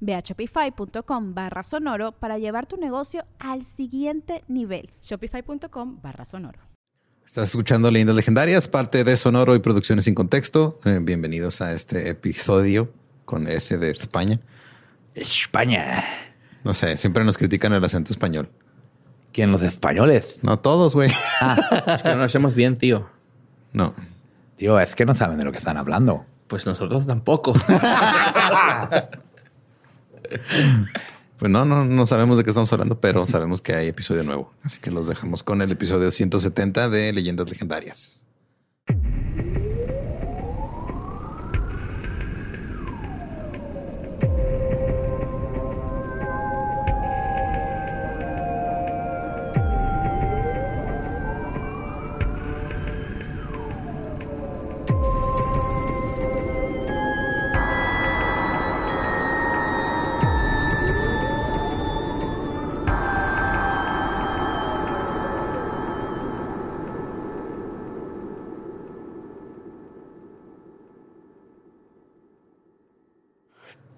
Ve a shopify.com barra sonoro para llevar tu negocio al siguiente nivel. Shopify.com barra sonoro. Estás escuchando Leyendas Legendarias, parte de Sonoro y Producciones sin Contexto. Eh, bienvenidos a este episodio con S de España. España. No sé, siempre nos critican el acento español. ¿Quién? Los españoles. No todos, güey. Ah, es que no lo hacemos bien, tío. No. Tío, es que no saben de lo que están hablando. Pues nosotros tampoco. Pues no, no, no sabemos de qué estamos hablando, pero sabemos que hay episodio nuevo. Así que los dejamos con el episodio 170 de Leyendas Legendarias.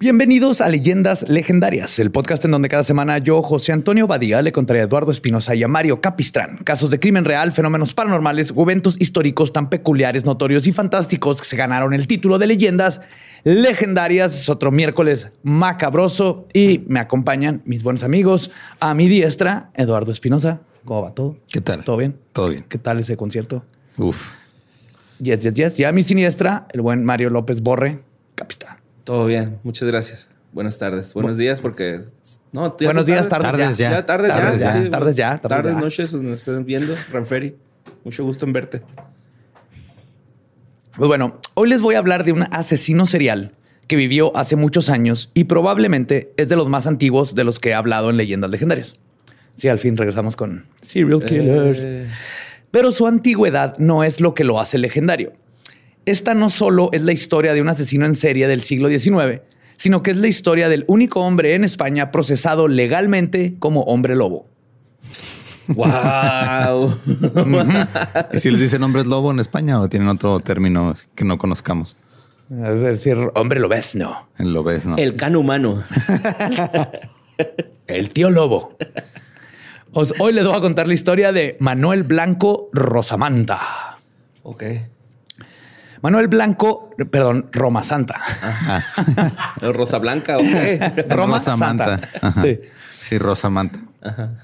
Bienvenidos a Leyendas Legendarias, el podcast en donde cada semana yo, José Antonio Badía, le contaré a Eduardo Espinosa y a Mario Capistrán casos de crimen real, fenómenos paranormales o eventos históricos tan peculiares, notorios y fantásticos que se ganaron el título de Leyendas Legendarias. Es otro miércoles macabroso y me acompañan mis buenos amigos. A mi diestra, Eduardo Espinosa. ¿Cómo va todo? ¿Qué tal? ¿Todo bien? Todo bien. ¿Qué tal ese concierto? Uf. Yes, yes, yes. Y a mi siniestra, el buen Mario López Borre, Capistrán. Todo bien, muchas gracias. Buenas tardes, buenos días, porque no, buenos días, tardes, ya. ya. tardes, tardes ya, ya, tardes ya, tardes, noches, nos estén viendo, Ranferi. Mucho gusto en verte. Pues bueno, hoy les voy a hablar de un asesino serial que vivió hace muchos años y probablemente es de los más antiguos de los que he hablado en leyendas legendarias. Sí, al fin regresamos con serial killers. Eh. Pero su antigüedad no es lo que lo hace legendario. Esta no solo es la historia de un asesino en serie del siglo XIX, sino que es la historia del único hombre en España procesado legalmente como hombre lobo. ¡Wow! ¿Y si les dicen hombres lobo en España o tienen otro término que no conozcamos? Es decir, hombre lobezno. El lobez, ¿no? El can humano. El tío lobo. Os- hoy les voy a contar la historia de Manuel Blanco Rosamanta. Ok. Manuel Blanco, perdón, Roma Santa. Rosa Blanca, ok. Roma Rosa Santa. Manta. Sí. Sí, Rosa Manta.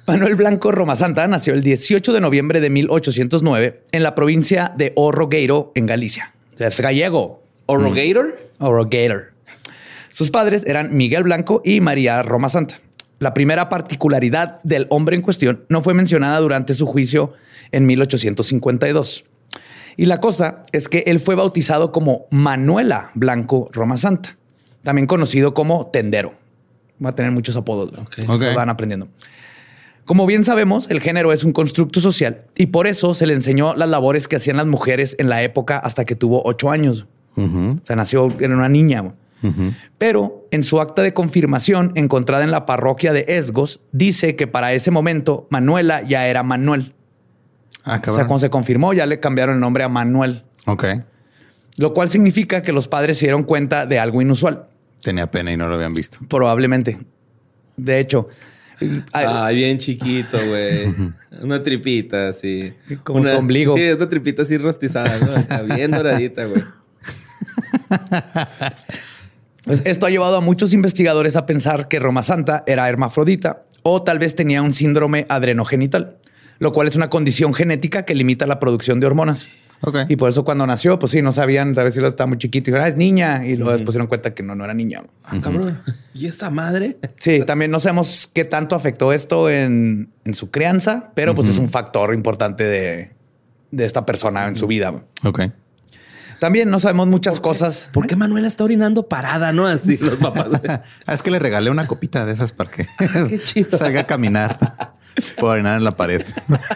Manuel Blanco Roma Santa nació el 18 de noviembre de 1809 en la provincia de Orrogueiro, en Galicia. O sea, es gallego. ¿Orogator? Orrogueiro. Sus padres eran Miguel Blanco y María Roma Santa. La primera particularidad del hombre en cuestión no fue mencionada durante su juicio en 1852. Y la cosa es que él fue bautizado como Manuela Blanco Roma Santa, también conocido como Tendero. Va a tener muchos apodos. ¿no? Se Ok. van aprendiendo. Como bien sabemos, el género es un constructo social y por eso se le enseñó las labores que hacían las mujeres en la época hasta que tuvo ocho años. Ujú, O sea, nació, era una niña. Pero en su acta de confirmación encontrada en la parroquia de Esgos, dice que para ese momento Manuela ya era Manuel. Ah, O sea, cuando se confirmó, ya le cambiaron el nombre a Manuel, Ok. lo cual significa que los padres se dieron cuenta de algo inusual, Tenía pena y no lo habían visto. probablemente. De hecho, ay, Ay, bien chiquito, güey. Una tripita así. Como una, su ombligo. Sí, una tripita así rostizada, ¿no? Acá, Bien doradita, güey. Pues esto ha llevado a muchos investigadores a pensar que Roma Santa era hermafrodita o tal vez tenía un síndrome adrenogenital, lo cual es una condición genética que limita la producción de hormonas. Ok. Y por eso cuando nació, pues sí, no sabían, a ver si lo estaba muy chiquito. Y dijeron, ah, es niña. Y luego después se dieron cuenta que no, no era niña. Ah, cabrón. ¿Y esta madre? Sí, también no sabemos qué tanto afectó esto en, en su crianza, pero pues es un factor importante de, de esta persona en su vida. Ok. También no sabemos muchas cosas. ¿Por qué Manuela está orinando parada, no? Así los papás. Ah, es que le regalé una copita de esas para que qué chido. salga a caminar. Puedo orinar en la pared.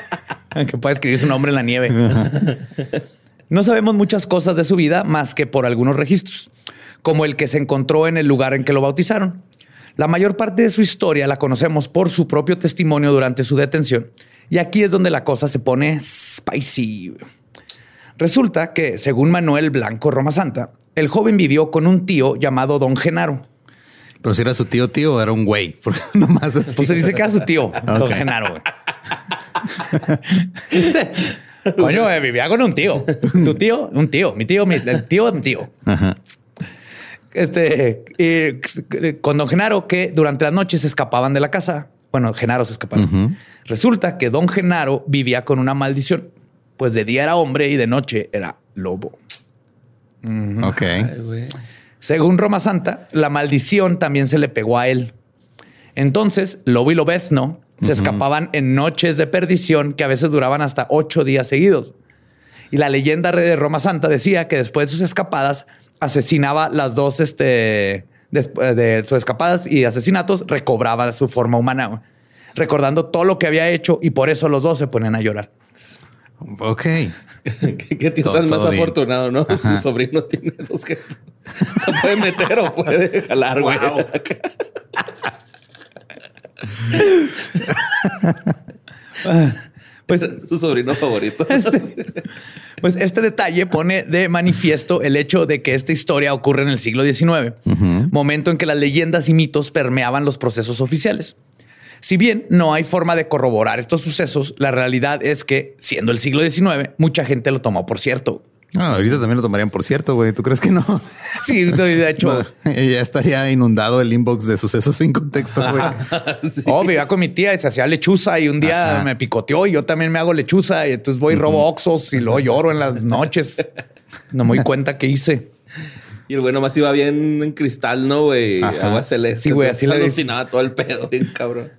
que puede escribir su nombre en la nieve. No sabemos muchas cosas de su vida más que por algunos registros, como el que se encontró en el lugar en que lo bautizaron. La mayor parte de su historia la conocemos por su propio testimonio durante su detención, y aquí es donde la cosa se pone spicy. Resulta que, según Manuel Blanco Roma Santa, el joven vivió con un tío llamado Don Genaro. Pero si era su tío, tío, o era un güey. Porque nomás así. Pues se dice que era su tío, Don Ok. Genaro. güey. Coño, eh, vivía con un tío. Tu tío, un tío. Mi tío, mi, el tío de mi tío. Ajá. Este, eh, con Don Genaro, que durante las noches se escapaban de la casa. Bueno, Genaro se escapaban. Ujú. Resulta que Don Genaro vivía con una maldición. Pues de día era hombre y de noche era lobo. Ok. Ay, güey. Según Roma Santa, la maldición también se le pegó a él. Entonces, Lobo y Lobezno se escapaban en noches de perdición que a veces duraban hasta ocho días seguidos. Y la leyenda de Roma Santa decía que después de sus escapadas asesinaba las dos, este, después de sus escapadas y asesinatos, recobraba su forma humana, recordando todo lo que había hecho y por eso los dos se ponían a llorar. Ok. ¿Qué, qué tío Todo- tan más bien. afortunado, no? Su sobrino tiene dos que se puede meter o puede jalar, güey. Pues Su sobrino favorito. Pues este detalle pone de manifiesto el hecho de que esta historia ocurre en el siglo XIX, momento en que las leyendas y mitos permeaban los procesos oficiales. Si bien no hay forma de corroborar estos sucesos, la realidad es que, siendo el siglo XIX, mucha gente lo tomó por cierto. Ah, ahorita también lo tomarían por cierto, güey. ¿Tú crees que no? Sí, de hecho, ya estaría inundado el inbox de sucesos sin contexto, güey. oh, vivía con mi tía y se hacía lechuza y un día Ajá. me picoteó y yo también me hago lechuza y entonces voy y robo oxos y luego lloro en las noches. No me doy cuenta qué hice. Y el güey nomás iba bien en cristal, ¿no, güey? Agua celeste. Sí, güey, así le alucinaba todo el pedo, bien cabrón.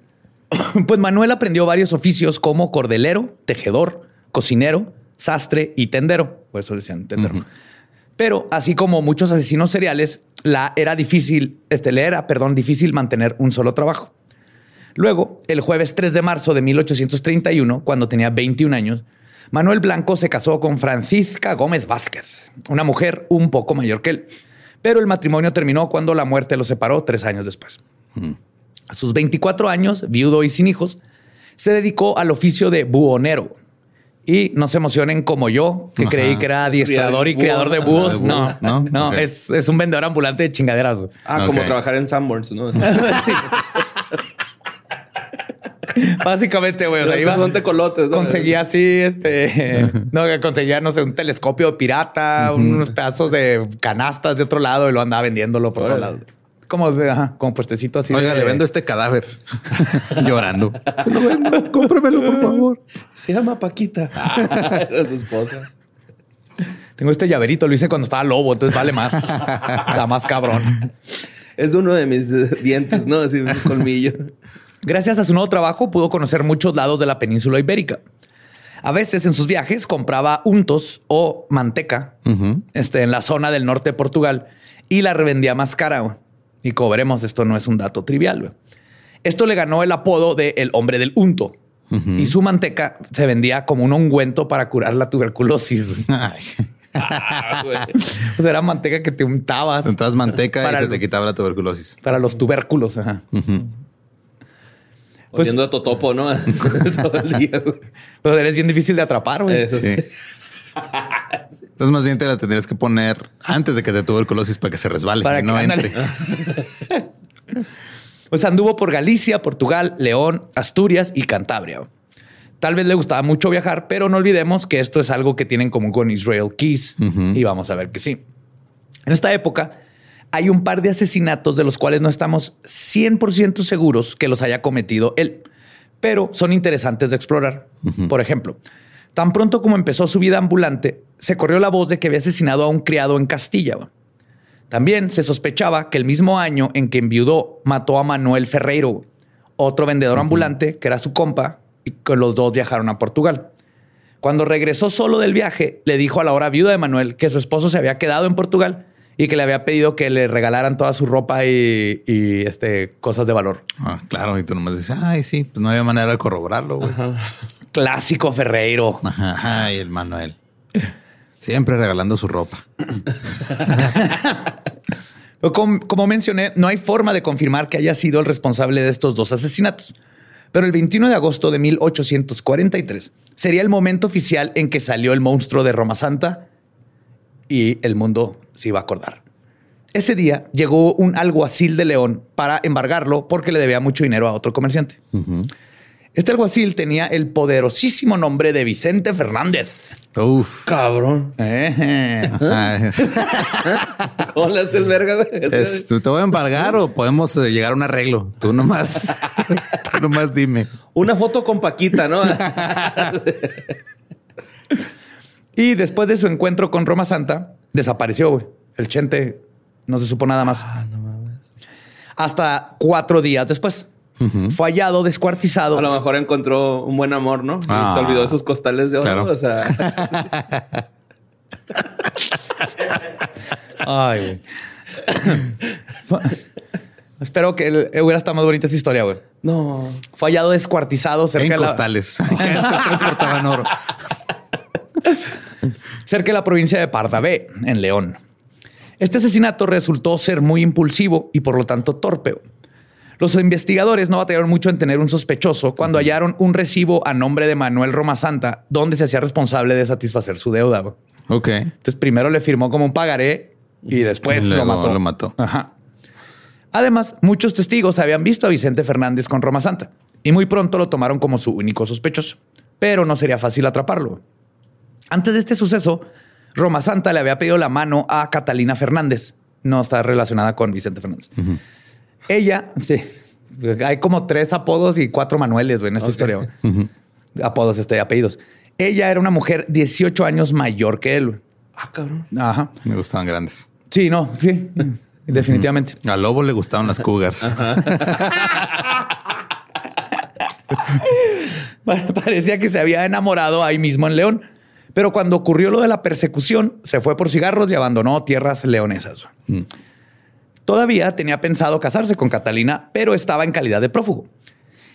Pues Manuel aprendió varios oficios como cordelero, tejedor, cocinero, sastre y tendero. Por eso le decían tendero. Pero así como muchos asesinos seriales, la era difícil, este, le era, perdón, difícil mantener un solo trabajo. Luego, el jueves 3 de marzo de 1831, cuando tenía 21 años, Manuel Blanco se casó con Francisca Gómez Vázquez, una mujer un poco mayor que él. Pero el matrimonio terminó cuando la muerte los separó tres años después. A sus 24 años, viudo y sin hijos, se dedicó al oficio de buhonero. Y no se emocionen como yo, que Ajá. creí que era adiestrador y Búho. criador de búhos. De No, búhos, no, ¿no? es, es un vendedor ambulante de chingaderas. Ah, como trabajar en Sanborns, ¿no? Básicamente, güey. O sea, iba, Son tecolotes, ¿no? conseguía así, este, no, que conseguía, no sé, un telescopio pirata, unos pedazos de canastas de otro lado y lo andaba vendiéndolo por todos lados. Como, de- ajá, como puestecito así. Oiga, de- le vendo este cadáver llorando. Se lo vendo. Cómpremelo, por favor. Se llama Paquita. Era su esposa. Tengo este llaverito, lo hice cuando estaba lobo, entonces vale más. Está más cabrón. Es uno de mis dientes, ¿no? Así un colmillo. Gracias a su nuevo trabajo pudo conocer muchos lados de la península ibérica. A veces en sus viajes compraba untos o manteca este, en la zona del norte de Portugal y la revendía más cara. Y como veremos, esto no es un dato trivial. güey. Esto le ganó el apodo de el hombre del unto. Y su manteca se vendía como un ungüento para curar la tuberculosis. Ay. Ah. O sea, era manteca que te untabas Entonces manteca Para y se el- te quitaba la tuberculosis. para los tubérculos. Ajá. Pues- Oliendo a totopo, ¿no? Todo el día, güey. Pero eres bien difícil de atrapar, güey. Eso Sí. Entonces más bien te la tendrías que poner antes de que te tuberculosis para que se resbale Para y no que- ándale. entre. Pues anduvo por Galicia, Portugal, León, Asturias y Cantabria. Tal vez le gustaba mucho viajar, pero no olvidemos que esto es algo que tienen en común con Israel Keys y vamos a ver que sí. En esta época hay un par de asesinatos de los cuales no estamos 100% seguros que los haya cometido él, pero son interesantes de explorar. Por ejemplo, tan pronto como empezó su vida ambulante, se corrió la voz de que había asesinado a un criado en Castilla. También se sospechaba que el mismo año en que enviudó mató a Manuel Ferreiro, otro vendedor ambulante que era su compa, y que los dos viajaron a Portugal. Cuando regresó solo del viaje, le dijo a la hora viuda de Manuel que su esposo se había quedado en Portugal y que le había pedido que le regalaran toda su ropa y, este, cosas de valor. Ah, claro, y tú nomás dices, ay, sí, pues no había manera de corroborarlo. Clásico Ferreiro. ay, el Manuel. Siempre regalando su ropa. como, mencioné, no hay forma de confirmar que haya sido el responsable de estos dos asesinatos. Pero el 21 de agosto de 1843 sería el momento oficial en que salió el monstruo de Roma Santa y el mundo se iba a acordar. Ese día llegó un alguacil de León para embargarlo porque le debía mucho dinero a otro comerciante. Este alguacil tenía el poderosísimo nombre de Vicente Fernández. Uf. Cabrón. ¿Cómo le hace el verga, güey? ¿Te voy a embargar o podemos eh, llegar a un arreglo? Tú nomás, tú nomás dime. Una foto con Paquita, ¿no? y después de su encuentro con Roma Santa, desapareció, güey. El Chente no se supo nada más. Ah, no mames. Hasta cuatro días después. Fue hallado descuartizado. A lo mejor encontró un buen amor, ¿no? se ah. olvidó de sus costales de oro. O sea. Ay, güey. Espero que hubiera estado más bonita esa historia, güey. No. Fue hallado descuartizado cerca en de la... costales. oro. cerca de la provincia de Pardavé, en León. Este asesinato resultó ser muy impulsivo y por lo tanto torpe. Los investigadores no batallaron mucho en tener un sospechoso cuando hallaron un recibo a nombre de Manuel Roma Santa, donde se hacía responsable de satisfacer su deuda. Ok. Entonces primero le firmó como un pagaré y después lo mató. Lo mató. Ajá. Además, muchos testigos habían visto a Vicente Fernández con Roma Santa y muy pronto lo tomaron como su único sospechoso, pero no sería fácil atraparlo. Antes de este suceso, Roma Santa le había pedido la mano a Catalina Fernández. No está relacionada con Vicente Fernández. Ella, sí. Hay como tres apodos y cuatro manueles en esta historia. Apodos, este, apellidos. Ella era una mujer 18 años mayor que él. Ah, cabrón. Ajá. Me gustaban grandes. Sí, no, sí. Definitivamente. A Lobo le gustaban las cougars. Parecía que se había enamorado ahí mismo en León. Pero cuando ocurrió lo de la persecución, se fue por cigarros y abandonó tierras leonesas. Mm. Todavía tenía pensado casarse con Catalina, pero estaba en calidad de prófugo.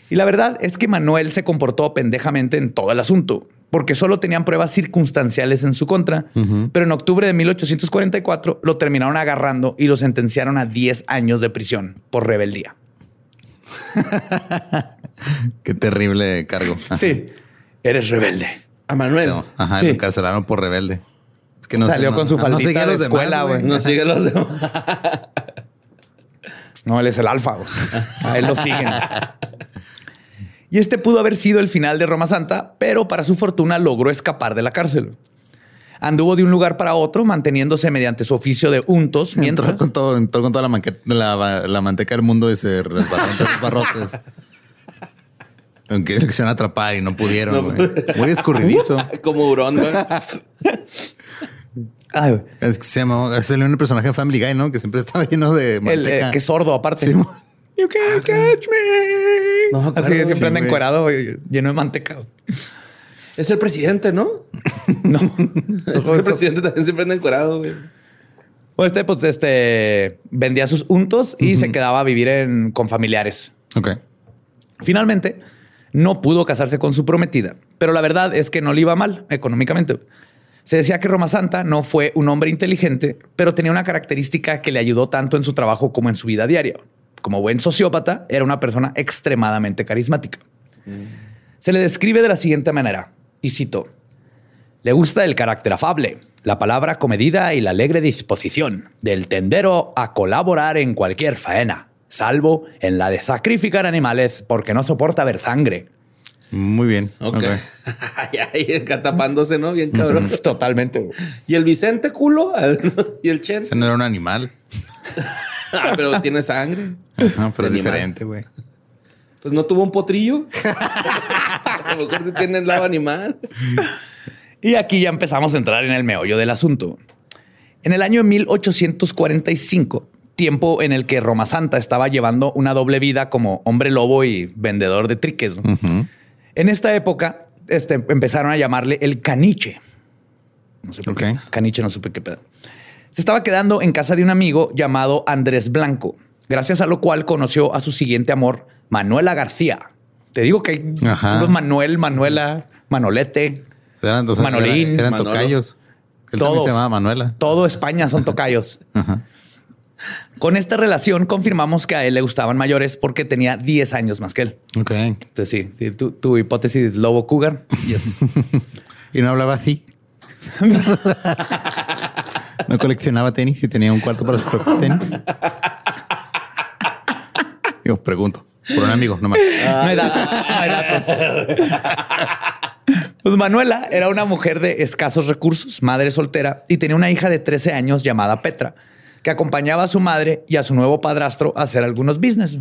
Y la verdad es que Manuel se comportó pendejamente en todo el asunto, porque solo tenían pruebas circunstanciales en su contra, pero en octubre de 1844 lo terminaron agarrando y lo sentenciaron a 10 años de prisión por rebeldía. Qué terrible cargo. Sí, eres rebelde. A Manuel. ajá, lo encarcelaron por rebelde. Es que no salió con su faldita de escuela, güey. No sigue los demás. No, él es el alfa. A él lo siguen. Y este pudo haber sido el final de Roma Santa, pero para su fortuna logró escapar de la cárcel. Anduvo de un lugar para otro, manteniéndose mediante su oficio de untos. Mientras... Entró con, todo, entró con toda la, la, manteca del mundo y se resbaló entre sus barrotes. Aunque se van a atrapar y no pudieron. Muy escurridizo. Como hurón. Es que se llama, es el único personaje de Family Guy, ¿no? Que siempre estaba lleno de manteca. El, que es sordo aparte. you can't catch me. No, Así que siempre anda encuerado lleno de manteca. Es el presidente, ¿no? no. el presidente también siempre anda encuerado, güey. Pues este, pues, este vendía sus untos y se quedaba a vivir en, con familiares. Ok. Finalmente, no pudo casarse con su prometida, pero la verdad es que no le iba mal económicamente. Se decía que Roma Santa no fue un hombre inteligente, pero tenía una característica que le ayudó tanto en su trabajo como en su vida diaria. Como buen sociópata, era una persona extremadamente carismática. Se le describe de la siguiente manera, y cito, le gusta el carácter afable, la palabra comedida y la alegre disposición del tendero a colaborar en cualquier faena, salvo en la de sacrificar animales porque no soporta ver sangre muy bien. Ok. okay. tapándose, ¿no? Bien cabrón. Totalmente. ¿Y el Vicente culo? ¿Y el Chen? Ese no era un animal. ah, pero tiene sangre. Ajá, pero es diferente, güey. Pues no tuvo un potrillo. lo mejor tiene el lado animal. Y aquí ya empezamos a entrar en el meollo del asunto. En el año 1845, tiempo en el que Roma Santa estaba llevando una doble vida como hombre lobo y vendedor de triques. En esta época este, empezaron a llamarle el caniche. No sé por qué. Caniche, no supe qué pedo. Se estaba quedando en casa de un amigo llamado Andrés Blanco, gracias a lo cual conoció a su siguiente amor, Manuela García. Te digo que hay Manuel, Manuela, Manolete, Manolín. Eran, tocayos. Él todo, se llamaba Manuela. Todo España son tocayos. Con esta relación confirmamos que a él le gustaban mayores porque tenía 10 años más que él. Ok. Entonces sí, sí tu, tu, hipótesis lobo cougar. Yes. y no hablaba así. no coleccionaba tenis y tenía un cuarto para sus tenis. Yo pregunto. Por un amigo, nomás. no hay datos. No hay datos. Pues Manuela era una mujer de escasos recursos, madre soltera, y tenía una hija de 13 años llamada Petra, que acompañaba a su madre y a su nuevo padrastro a hacer algunos business.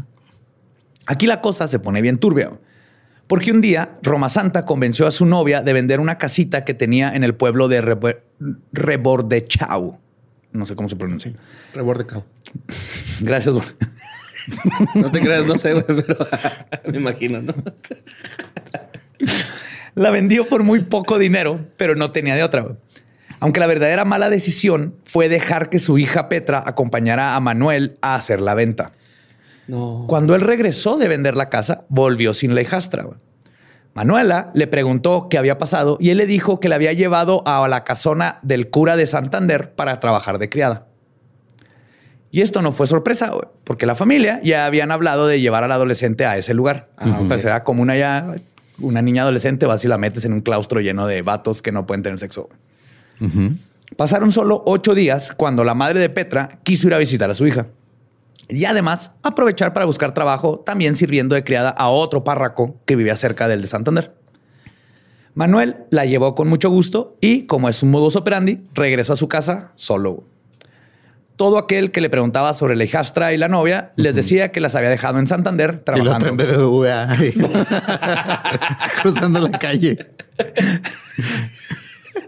Aquí la cosa se pone bien turbia, porque un día Roma Santa convenció a su novia de vender una casita que tenía en el pueblo de Rebordechau. No sé cómo se pronuncia. Rebordechau. Gracias. no te creas, no sé, güey, pero me imagino, ¿no? La vendió por muy poco dinero, pero no tenía de otra. Aunque la verdadera mala decisión fue dejar que su hija Petra acompañara a Manuel a hacer la venta. Cuando él regresó de vender la casa, volvió sin la hijastra. Manuela le preguntó qué había pasado y él le dijo que la había llevado a la casona del cura de Santander para trabajar de criada. Y esto no fue sorpresa, porque la familia ya habían hablado de llevar al adolescente a ese lugar. Pues era una ya una niña adolescente, vas y la metes en un claustro lleno de vatos que no pueden tener sexo. Pasaron solo ocho días cuando la madre de Petra quiso ir a visitar a su hija. Y además aprovechar para buscar trabajo, también sirviendo de criada a otro párraco que vivía cerca del de Santander. Manuel la llevó con mucho gusto y, como es un modus operandi, regresó a su casa solo. Todo aquel que le preguntaba sobre la hijastra y la novia les decía que las había dejado en Santander trabajando. Y en BBVA, cruzando la calle.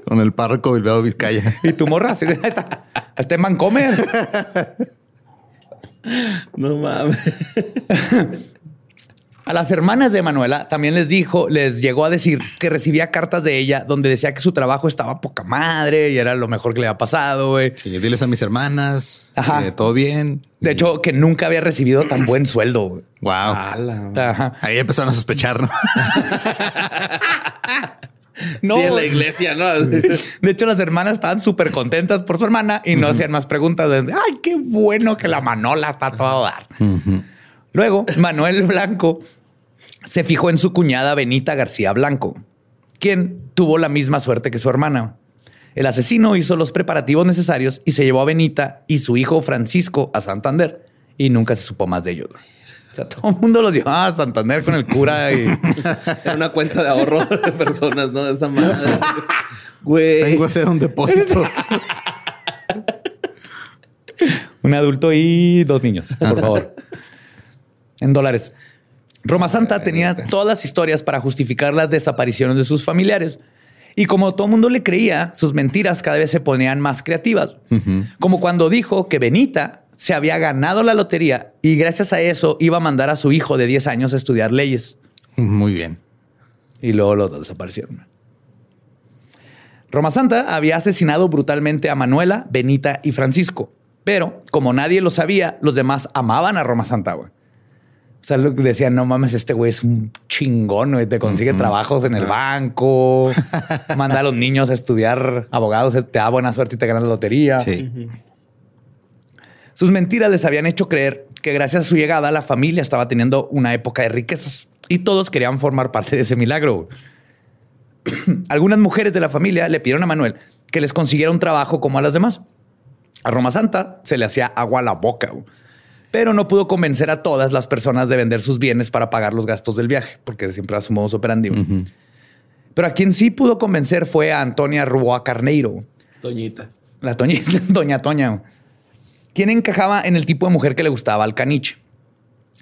Con el párroco Bilbao Vizcaya. Y tu morra, así, este man comer. No mames. A las hermanas de Manuela también les dijo, les llegó a decir que recibía cartas de ella donde decía que su trabajo estaba poca madre y era lo mejor que le había pasado, güey. Sí, diles a mis hermanas, Ajá. todo bien. De hecho, que nunca había recibido tan buen sueldo. Wow. Ahí empezaron a sospechar, ¿no? No, sí, en la iglesia, ¿no? De hecho, las hermanas estaban súper contentas por su hermana y no hacían más preguntas. De, Ay, qué bueno que la manola está todo a dar. Luego, Manuel Blanco se fijó en su cuñada Benita García Blanco, quien tuvo la misma suerte que su hermana. El asesino hizo los preparativos necesarios y se llevó a Benita y su hijo Francisco a Santander y nunca se supo más de ellos sea, todo el mundo los llevaba a Santander con el cura y era una cuenta de ahorro de personas, ¿no? De esa madre. Güey. Vengo a hacer un depósito. un adulto y dos niños, por favor. en dólares. Roma Santa tenía todas las historias para justificar las desapariciones de sus familiares. Y como todo el mundo le creía, sus mentiras cada vez se ponían más creativas. Como cuando dijo que Benita se había ganado la lotería y gracias a eso iba a mandar a su hijo de 10 años a estudiar leyes. Muy bien. Y luego los dos desaparecieron. Roma Santa había asesinado brutalmente a Manuela, Benita y Francisco. Pero como nadie lo sabía, los demás amaban a Roma Santa. Güey. O sea, decían, no mames, este güey es un chingón, güey. te consigue trabajos en el banco, manda a los niños a estudiar abogados, te da buena suerte y te ganas la lotería. Sí. Sus mentiras les habían hecho creer que gracias a su llegada la familia estaba teniendo una época de riquezas y todos querían formar parte de ese milagro. Algunas mujeres de la familia le pidieron a Manuel que les consiguiera un trabajo como a las demás. A Roma Santa se le hacía agua a la boca, pero no pudo convencer a todas las personas de vender sus bienes para pagar los gastos del viaje, porque siempre era su modo operandi. Pero a quien sí pudo convencer fue a Antonia Rua Carneiro. Toñita. La Toñita, Doña Toña quien encajaba en el tipo de mujer que le gustaba al caniche.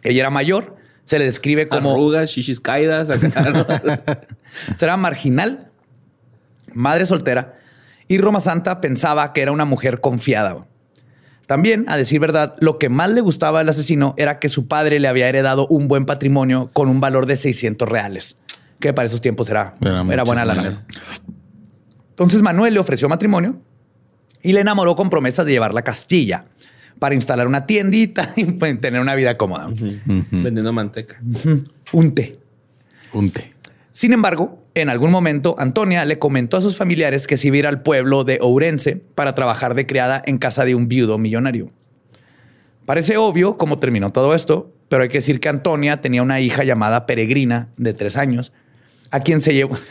Ella era mayor, se le describe como... Arrugas, shishis caídas. Era marginal, madre soltera, y Roma Santa pensaba que era una mujer confiada. También, a decir verdad, lo que más le gustaba al asesino era que su padre le había heredado un buen patrimonio con un valor de 600 reales, que para esos tiempos era, era, buena lana. Entonces Manuel le ofreció matrimonio y le enamoró con promesas de llevarla a Castilla para instalar una tiendita y tener una vida cómoda. Vendiendo manteca. Un té. Un té. Sin embargo, en algún momento, Antonia le comentó a sus familiares que se iba a ir al pueblo de Ourense para trabajar de criada en casa de un viudo millonario. Parece obvio cómo terminó todo esto, pero hay que decir que Antonia tenía una hija llamada Peregrina de tres años, a quien se llevó.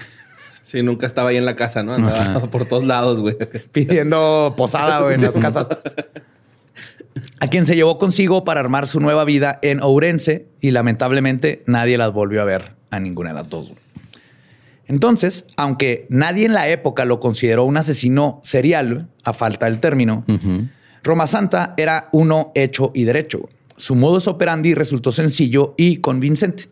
Sí, nunca estaba ahí en la casa, ¿no? Andaba por todos lados, güey. Pidiendo posada en las casas. A quien se llevó consigo para armar su nueva vida en Ourense y lamentablemente nadie las volvió a ver a ninguna de las dos. Entonces, aunque nadie en la época lo consideró un asesino serial, a falta del término, Roma Santa era uno hecho y derecho. Su modus operandi resultó sencillo y convincente.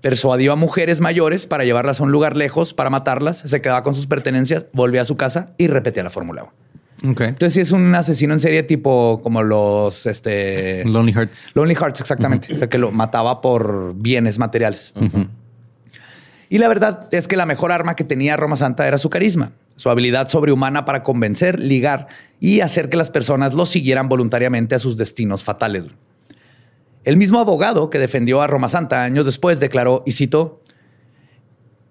Persuadió a mujeres mayores para llevarlas a un lugar lejos para matarlas, se quedaba con sus pertenencias, volvía a su casa y repetía la fórmula. Entonces, sí es un asesino en serie tipo como los este Lonely Hearts. Lonely Hearts, exactamente. O sea, que lo mataba por bienes materiales. Y la verdad es que la mejor arma que tenía Roma Santa era su carisma, su habilidad sobrehumana para convencer, ligar y hacer que las personas lo siguieran voluntariamente a sus destinos fatales. El mismo abogado que defendió a Roma Santa años después declaró, y cito,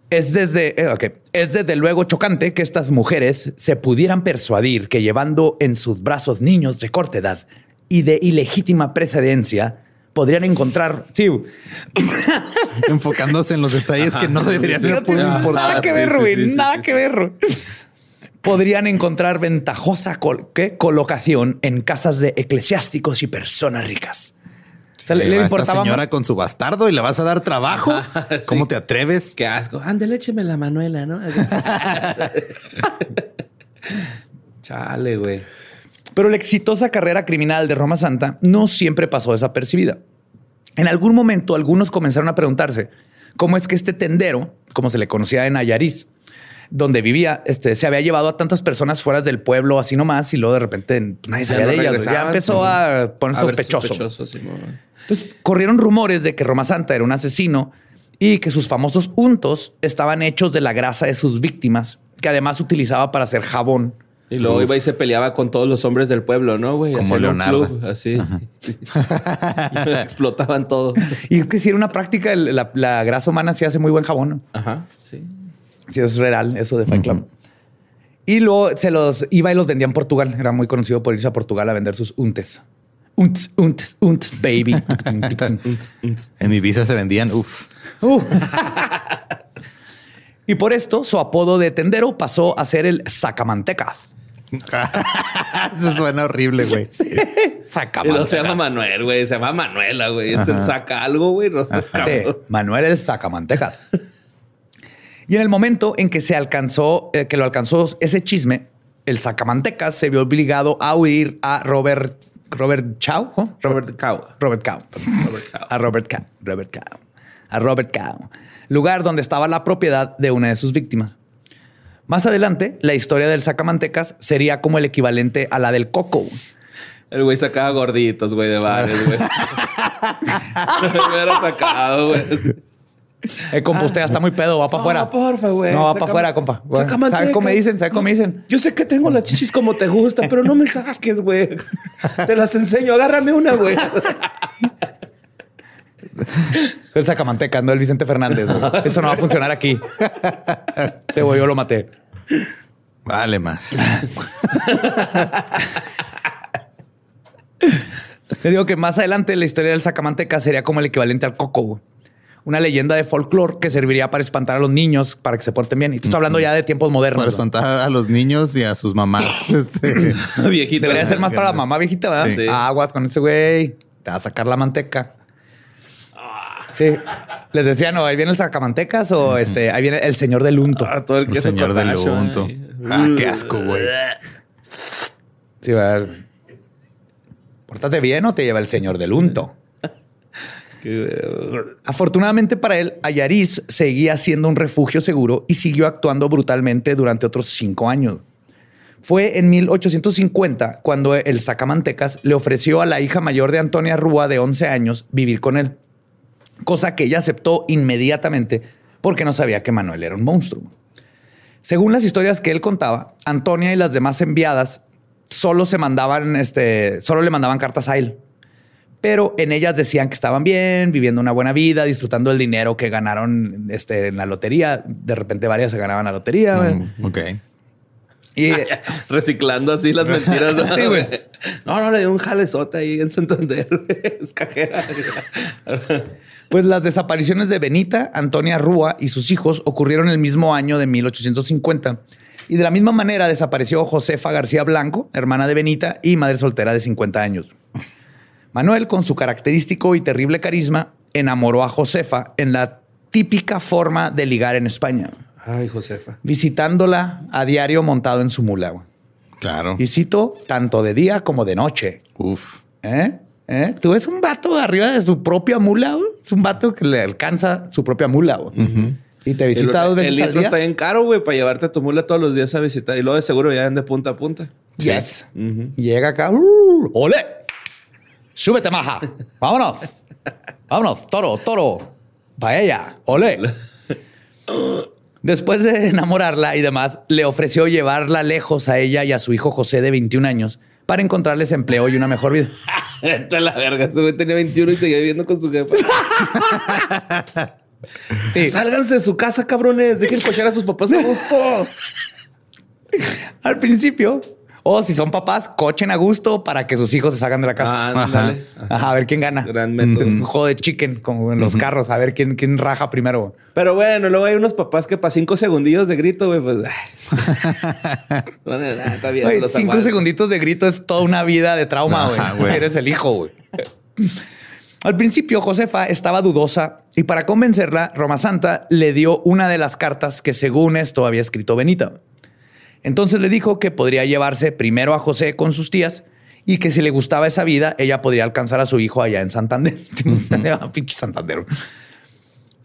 es desde, eh, es desde luego chocante que estas mujeres se pudieran persuadir que llevando en sus brazos niños de corta edad y de ilegítima precedencia, podrían encontrar. Sí. Enfocándose en los detalles que no deberían ser Nada que ver, Rubén. nada que ver. Podrían encontrar ventajosa colocación en casas de eclesiásticos y personas ricas. O le, importaba señora con su bastardo y le vas a dar trabajo. ¿Cómo te atreves? Qué asco. Ándale, écheme la Manuela, ¿no? Chale, güey. Pero la exitosa carrera criminal de Roma Santa no siempre pasó desapercibida. En algún momento, algunos comenzaron a preguntarse cómo es que este tendero, como se le conocía en Ayariz, donde vivía, este, se había llevado a tantas personas fuera del pueblo así nomás y luego de repente nadie sabía de ellas. Ya empezó a poner sospechoso. Entonces corrieron rumores de que Roma Santa era un asesino y que sus famosos untos estaban hechos de la grasa de sus víctimas, que además utilizaba para hacer jabón y luego iba y se peleaba con todos los hombres del pueblo, ¿no, güey? Como Leonardo. así. explotaban todo. Y es que si era una práctica, la, grasa humana sí hace muy buen jabón. Ajá, sí. Sí, es real eso de Fight Club. Y luego se los iba y los vendía en Portugal. Era muy conocido por irse a Portugal a vender sus untes. Unts, unts, unts, baby. en mi visa se vendían, uff. y por esto, su apodo de tendero pasó a ser el Sacamantecas. Eso suena horrible, güey. Saca no se llama Manuel, güey. Se llama Manuela, güey. Es el saca algo, güey. No Manuel el sacamantecas. Y en el momento en que se alcanzó, eh, que lo alcanzó ese chisme, el sacamantecas se vio obligado a huir a Robert, Robert Chow, Robert Cow. Robert Cow. Robert Cow. A Robert Cow. Robert Cow. A Robert Cow. Lugar donde estaba la propiedad de una de sus víctimas. Más adelante, la historia del sacamantecas sería como el equivalente a la del coco. El güey sacaba gorditos, güey, de bares, güey. Me hubiera sacado, güey. Eh, compa, usted ya está muy pedo, va para afuera. No, porfa, güey. No, va para afuera, compa. ¿Sabes cómo me dicen? ¿Sabes cómo me dicen? Yo sé que tengo las chichis como te gusta, pero no me saques, güey. Te las enseño. Agárrame una, güey. Soy el sacamanteca, no el Vicente Fernández. Eso no va a funcionar aquí. Ese güey yo lo maté. Vale más. Le digo que más adelante la historia del sacamanteca sería como el equivalente al coco. Una leyenda de folclore que serviría para espantar a los niños para que se porten bien. Y te estoy hablando ya de tiempos modernos. Para espantar a los niños y a sus mamás. este... viejita. Debería ser más para la mamá viejita, ¿verdad? Aguas con ese güey. Te va a sacar la manteca. Sí. Les decía, no, ahí viene el sacamantecas o este, ahí viene el señor del unto. Ah, todo el, señor del unto. Ah, qué asco, güey. Sí, va. Pórtate bien o te lleva el señor del unto. Afortunadamente para él, Ayariz seguía siendo un refugio seguro y siguió actuando brutalmente durante otros cinco años. Fue en 1850 cuando el sacamantecas le ofreció a la hija mayor de Antonia Rúa de 11 años vivir con él, cosa que ella aceptó inmediatamente porque no sabía que Manuel era un monstruo. Según las historias que él contaba, Antonia y las demás enviadas solo se mandaban, este, solo le mandaban cartas a él. Pero en ellas decían que estaban bien, viviendo una buena vida, disfrutando del dinero que ganaron este, en la lotería. De repente varias se ganaban la lotería. Mm, ok. Y reciclando así las mentiras. No, no, le dio un jalezote ahí en Santander. es cajera. Pues las desapariciones de Benita, Antonia Rúa y sus hijos ocurrieron el mismo año de 1850. Y de la misma manera desapareció Josefa García Blanco, hermana de Benita y madre soltera de 50 años. Manuel, con su característico y terrible carisma, enamoró a Josefa en la típica forma de ligar en España. Ay, Josefa. Visitándola a diario montado en su mula. Claro. Y cito, tanto de día como de noche. Uf. ¿Eh? ¿Eh? Tú ves un vato arriba de su propia mula. Es un vato que le alcanza su propia mula. Y te visita dos veces el litro está bien caro, güey, para llevarte a tu mula todos los días a visitar. Y luego de seguro ya de punta a punta. Yes. Llega acá. Uh, ¡Ole! Súbete, maja. Vámonos. Vámonos, toro, toro. ella. Ole. Después de enamorarla y demás, le ofreció llevarla lejos a ella y a su hijo José de 21 años para encontrarles empleo y una mejor vida. Esta la verga. Ese tenía 21 y seguía viviendo con su jefa. Sálganse de su casa, cabrones. Dejen cochar a sus papás a gusto. Al principio, o si son papás, cochen a gusto para que sus hijos se salgan de la casa. Ah, Ajá. a ver quién gana. Gran método. Es un juego de chicken, como en los carros, a ver quién, quién raja primero. Pero bueno, luego hay unos papás que para cinco segundillos de grito, güey, pues. bueno, está bien. cinco segunditos de grito es toda una vida de trauma, güey. Si eres el hijo, güey. Al principio, Josefa estaba dudosa y para convencerla, Roma Santa le dio una de las cartas que según esto había escrito Benita. Entonces le dijo que podría llevarse primero a José con sus tías y que si le gustaba esa vida, ella podría alcanzar a su hijo allá en Santander. Pinche Santander.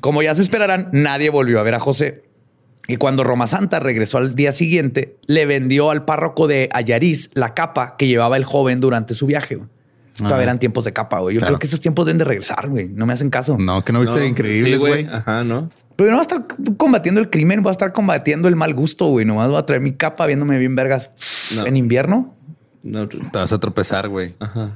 Como ya se esperarán, nadie volvió a ver a José. Y cuando Roma Santa regresó al día siguiente, le vendió al párroco de Ayariz la capa que llevaba el joven durante su viaje. Todavía eran tiempos de capa, güey. Yo creo que esos tiempos deben de regresar, güey. No me hacen caso. No, que no viste increíbles, güey. Ajá, no. Pero no va a estar combatiendo el crimen, va a estar combatiendo el mal gusto, güey. Nomás voy a traer mi capa viéndome bien vergas en invierno. No, te vas a tropezar, güey. Ajá.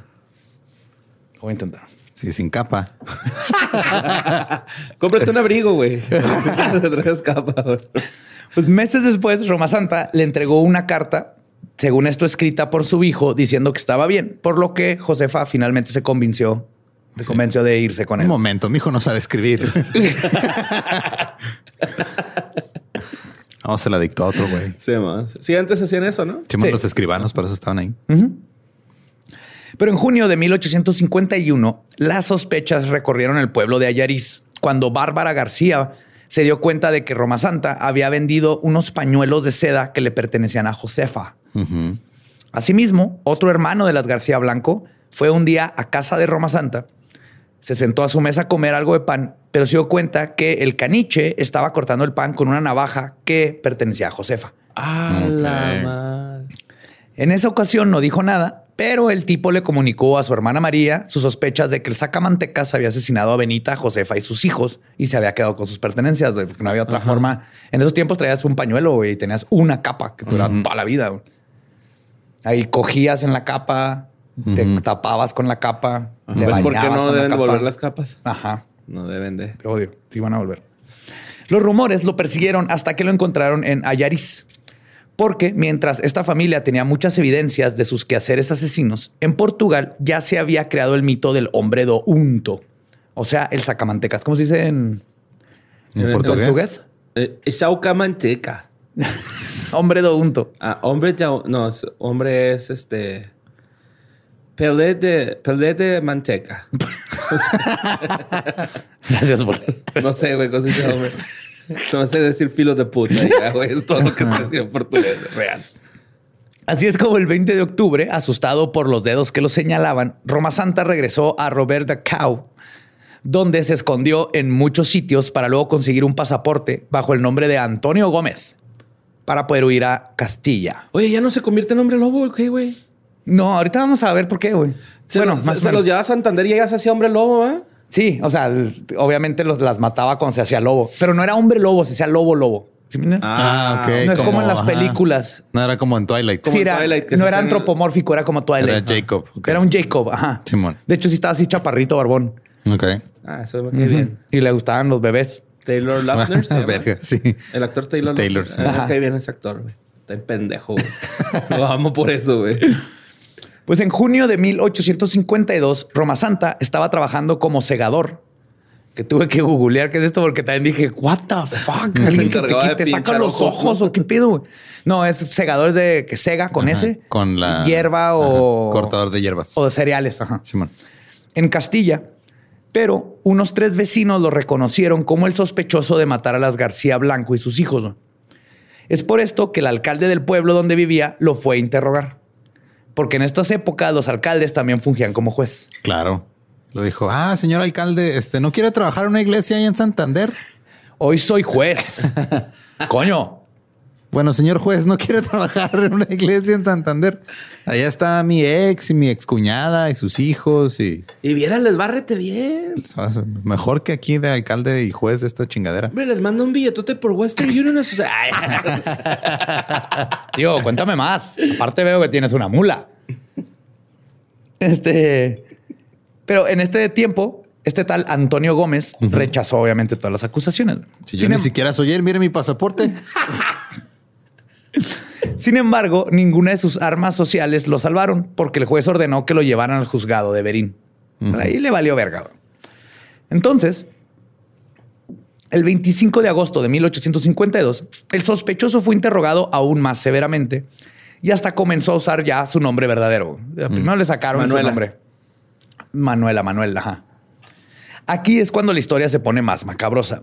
Voy a intentar. Sí, sin capa. Cómprate un abrigo, güey. traes capa, güey. Pues meses después, Roma Santa le entregó una carta según esto escrita por su hijo, diciendo que estaba bien, por lo que Josefa finalmente se convenció, se convenció de irse con él. Un momento, mi hijo no sabe escribir. no, se la dictó a otro güey. Sí, sí, antes hacían eso, ¿no? Sí, los escribanos, por eso estaban ahí. Pero en junio de 1851, las sospechas recorrieron el pueblo de Ayariz, cuando Bárbara García se dio cuenta de que Roma Santa había vendido unos pañuelos de seda que le pertenecían a Josefa. Asimismo, otro hermano de las García Blanco fue un día a casa de Roma Santa, se sentó a su mesa a comer algo de pan, pero se dio cuenta que el caniche estaba cortando el pan con una navaja que pertenecía a Josefa. En esa ocasión no dijo nada, pero el tipo le comunicó a su hermana María sus sospechas de que el sacamantecas había asesinado a Benita, Josefa y sus hijos y se había quedado con sus pertenencias, porque no había otra forma. En esos tiempos traías un pañuelo y tenías una capa que duraba toda la vida. Ahí cogías en la capa, te tapabas con la capa. ¿Ves por qué no deben devolver las capas? Ajá. No deben de. Te odio. Sí van a volver. Los rumores lo persiguieron hasta que lo encontraron en Ayariz. Porque mientras esta familia tenía muchas evidencias de sus quehaceres asesinos, en Portugal ya se había creado el mito del hombre do unto. O sea, el sacamantecas. ¿Cómo se dice en, ¿En, portugués? Eh, Saucamanteca. hombre do unto. Ah, hombre no, hombre es este pelé de pelé de manteca. Gracias por No sé, güey, dice hombre. No sé decir filo de puta, güey. Es todo lo que se decía en portugués real. Así es como el 20 de octubre, asustado por los dedos que lo señalaban, Roma Santa regresó a Roberta Cow donde se escondió en muchos sitios para luego conseguir un pasaporte bajo el nombre de Antonio Gómez para poder huir a Castilla. Oye, ya no se convierte en hombre lobo, ¿qué, güey? No, ahorita vamos a ver por qué, güey. bueno, más se, los llevaba a Santander y ya se hacía hombre lobo, ¿eh? Sí, o sea, obviamente los, las mataba cuando se hacía lobo, pero no era hombre lobo, se hacía lobo lobo. Ah, ok. No es como, en las películas. No era como en Twilight. Sí, era, no era antropomórfico, era como Twilight. Era Jacob. Era un Jacob, ajá. Simón. De hecho, sí estaba así chaparrito, barbón. Ok. Ah, eso me cae bien. Y le gustaban los bebés. Taylor Lautner. Verga, sí. El actor Taylor Taylor, sí. Me cae bien ese actor, güey. Está en pendejo, güey. Lo amo por eso, güey. Pues en junio de 1852, Roma Santa estaba trabajando como segador. Que tuve que googlear qué es esto porque también dije, what the fuck? ¿Alguien que te, te saca los ojos o qué pido? No, es segadores de que sega con ese. Con la hierba o cortador de hierbas. O de cereales. Ajá. Simón. En Castilla, pero unos tres vecinos lo reconocieron como el sospechoso de matar a las García Blanco y sus hijos. Es por esto que el alcalde del pueblo donde vivía lo fue a interrogar. Porque en estas épocas los alcaldes también fungían como juez. Claro. Lo dijo, ah, señor alcalde, este, ¿no quiere trabajar en una iglesia ahí en Santander? Hoy soy juez. Coño. Bueno, señor juez, ¿no quiere trabajar en una iglesia en Santander? Allá está mi ex y mi excuñada y sus hijos y... Y les bárrete bien. Mejor que aquí de alcalde y juez de esta chingadera. Hombre, les mando un billetote por Western Union. Tío, cuéntame más. Aparte veo que tienes una mula. Este... Pero en este tiempo, este tal Antonio Gómez rechazó obviamente todas las acusaciones. Si yo ni em- siquiera soy él, mire mi pasaporte. Sin embargo, ninguna de sus armas sociales lo salvaron porque el juez ordenó que lo llevaran al juzgado de Berín. Ahí le valió verga. Entonces, el 25 de agosto de 1852, el sospechoso fue interrogado aún más severamente y hasta comenzó a usar ya su nombre verdadero. Primero le sacaron su nombre. Manuela, Manuela. Ajá. Aquí es cuando la historia se pone más macabrosa.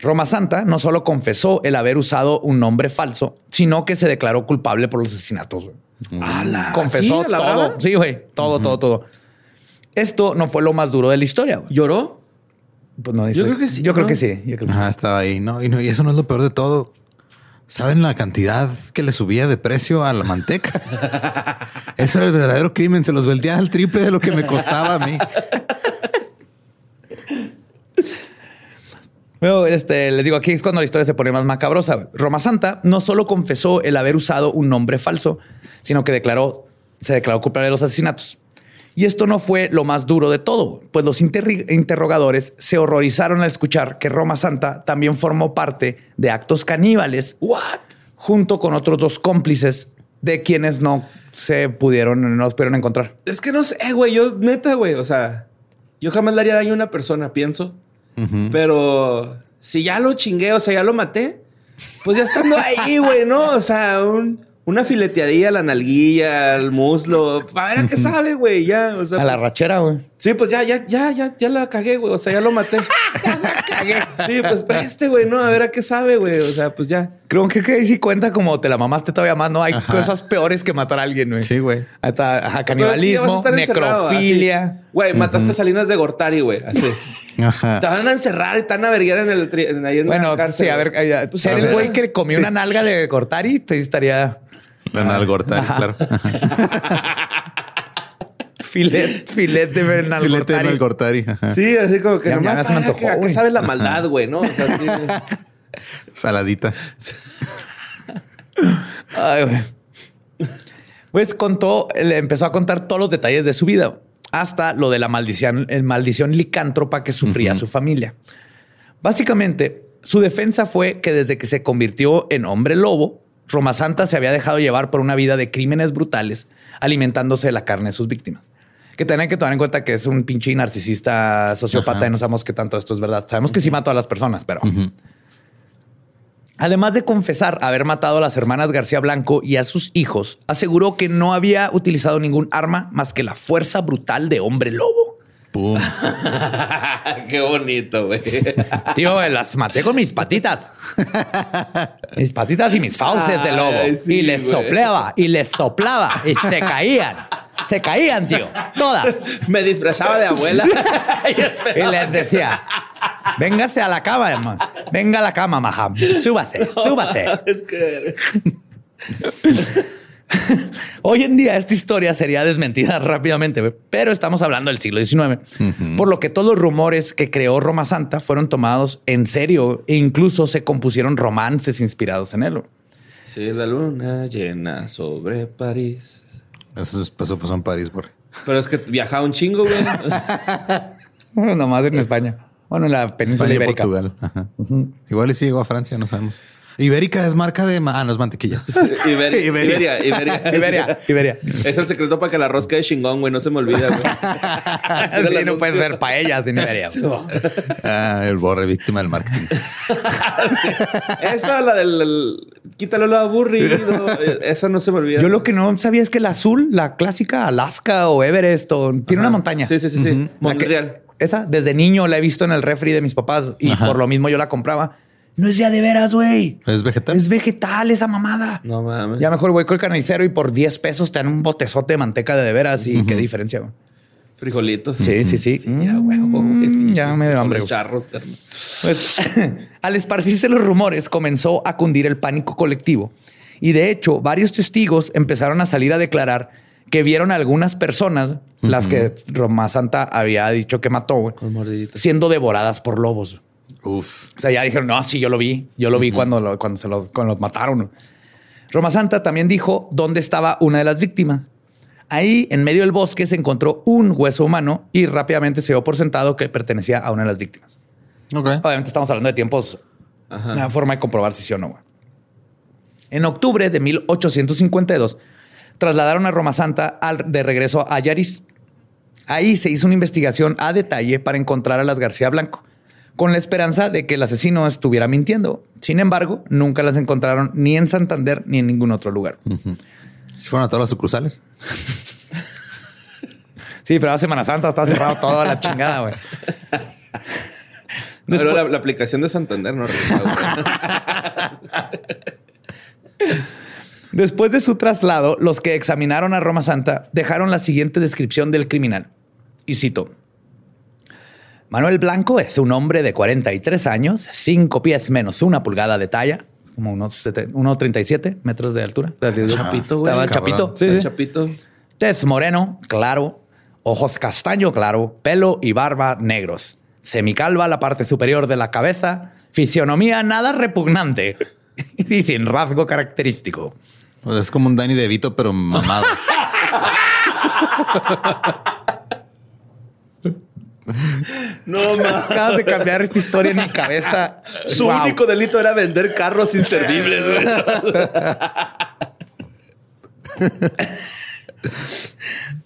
Roma Santa no solo confesó el haber usado un nombre falso, sino que se declaró culpable por los asesinatos. Confesó todo. Sí, güey. Todo, todo, todo. Esto no fue lo más duro de la historia. ¿Lloró? Pues no dice. Yo creo que sí. Yo creo que sí. Yo creo que Ajá, estaba ahí. No, y, no, y eso no es lo peor de todo. ¿Saben la cantidad que le subía de precio a la manteca? Eso era el verdadero crimen. Se los vendía al triple de lo que me costaba a mí. Bueno, este, les digo, aquí es cuando la historia se pone más macabrosa. Roma Santa no solo confesó el haber usado un nombre falso, sino que declaró, se declaró culpable de los asesinatos. Y esto no fue lo más duro de todo, pues los interrogadores se horrorizaron al escuchar que Roma Santa también formó parte de actos caníbales. What? Junto con otros dos cómplices de quienes no se pudieron, no los pudieron encontrar. Es que no sé, güey, yo neta, güey, o sea, yo jamás le haría daño a una persona, pienso. Pero si ya lo chingué, o sea, ya lo maté, pues ya estando ahí, güey, ¿no? O sea, un, una fileteadilla a la nalguilla, al muslo. A ver a qué sabe, güey. Ya, o sea. A la pues rachera, güey. Sí, pues ya, ya, ya, ya, ya la cagué, güey. O sea, ya lo maté. ya la cagué. Sí, pues preste, güey, ¿no? A ver a qué sabe, güey. O sea, pues ya. Creo que, ahí sí cuenta como te la mamaste todavía más, ¿no? Hay cosas peores que matar a alguien, güey. Sí, güey. Hasta canibalismo, necrofilia. Güey, mataste a Salinas de Gortari, güey. Así. Ajá. Te van a encerrar y te van a verguiar en el en, ahí en bueno, la cárcel. sí, a ver, pues, ser el güey que comió una nalga de Gortari, te estaría Bernal Gortari, claro. filet, filet de Bernal Filet de Bernal. Sí, así como que ya, ya se me antojó, sabes la maldad, güey, ¿no? O sea, sí, Saladita. Ay, güey. Pues contó, le empezó a contar todos los detalles de su vida, hasta lo de la maldición, el maldición licántropa que sufría su familia. Básicamente, su defensa fue que desde que se convirtió en hombre lobo, Roma Santa se había dejado llevar por una vida de crímenes brutales, alimentándose de la carne de sus víctimas. Que tienen que tomar en cuenta que es un pinche narcisista sociópata y no sabemos qué tanto esto es verdad. Sabemos que sí mató a las personas, pero... Además de confesar haber matado a las hermanas García Blanco y a sus hijos, aseguró que no había utilizado ningún arma más que la fuerza brutal de hombre lobo. Qué bonito, güey. Tío, las maté con mis patitas. mis patitas y mis fauces de lobo. y les soplaba y les soplaba y se caían. Se caían, tío. Todas. Me disfrazaba de abuela. y les decía, véngase a la cama, hermano. Venga a la cama, maja. Súbase, súbase. es que... Hoy en día esta historia sería desmentida rápidamente, pero estamos hablando del siglo XIX, por lo que todos los rumores que creó Roma Santa fueron tomados en serio e incluso se compusieron romances inspirados en él. Sí, la luna llena sobre París. Eso, eso pasó en París, por Pero es que viajaba un chingo, güey. Nomás en España. Bueno, en la península España ibérica. Portugal. Ajá. Igual y sí llegó a Francia, no sabemos. Ibérica es marca de... Ah, no es mantequilla. Iberia, Iberia, Iberia. Iberia, Iberia. Es el secreto para que la rosca de chingón, güey. No se me olvida, güey. Sí, no puedes ver paellas en Iberia. Ah, el borre víctima del marketing. Esa, la del... el- quítalo lo aburrido. Esa no se me olvida. Yo lo que no sabía es que el azul, la clásica Alaska o Everest, o- tiene una montaña. Sí, sí, sí. sí. La que- Montreal. Esa, desde niño la he visto en el refri de mis papás y Ajá. por lo mismo yo la compraba. No es ya de veras, güey. ¿Es vegetal? Es vegetal esa mamada. No mames. Ya mejor voy con el carnicero y por 10 pesos te dan un botezote de manteca de de veras y qué diferencia. güey. Frijolitos. Sí, sí, sí. Ya, güey. Mm, ya me dio hambre. Charros. Pues al esparcirse los rumores comenzó a cundir el pánico colectivo y de hecho varios testigos empezaron a salir a declarar que vieron a algunas personas, las que Roma Santa había dicho que mató, güey, siendo devoradas por lobos. Uf. O sea, ya dijeron, no, sí, yo lo vi, yo lo vi cuando, lo- cuando se los, cuando los mataron. Roma Santa también dijo dónde estaba una de las víctimas. Ahí, en medio del bosque, se encontró un hueso humano y rápidamente se dio por sentado que pertenecía a una de las víctimas. Ok. Obviamente estamos hablando de tiempos, Ajá. una forma de comprobar si sí o no. En octubre de 1852, trasladaron a Roma Santa al- de regreso a Yaris. Ahí se hizo una investigación a detalle para encontrar a las García Blanco, con la esperanza de que el asesino estuviera mintiendo. Sin embargo, nunca las encontraron ni en Santander ni en ningún otro lugar. Si fueron a todas las sucursales. Sí, pero a Semana Santa está cerrado toda la chingada, güey. Pero la, la aplicación de Santander no recuerdo. Después de su traslado, los que examinaron a Roma Santa dejaron la siguiente descripción del criminal. Y cito. Manuel Blanco es un hombre de 43 años, 5 pies menos una pulgada de talla, como unos sete- 1,37 metros de altura. Chapito, güey. Estaba chapito. Sí, sí. Chapito. Tez moreno, claro, ojos castaño claro, pelo y barba negros. Semicalva la parte superior de la cabeza, fisionomía nada repugnante y sin rasgo característico. Pues es como un Danny DeVito, pero mamado. No mames. Acabas de cambiar esta historia en mi cabeza. Su Wow. único delito era vender carros inservibles, güey.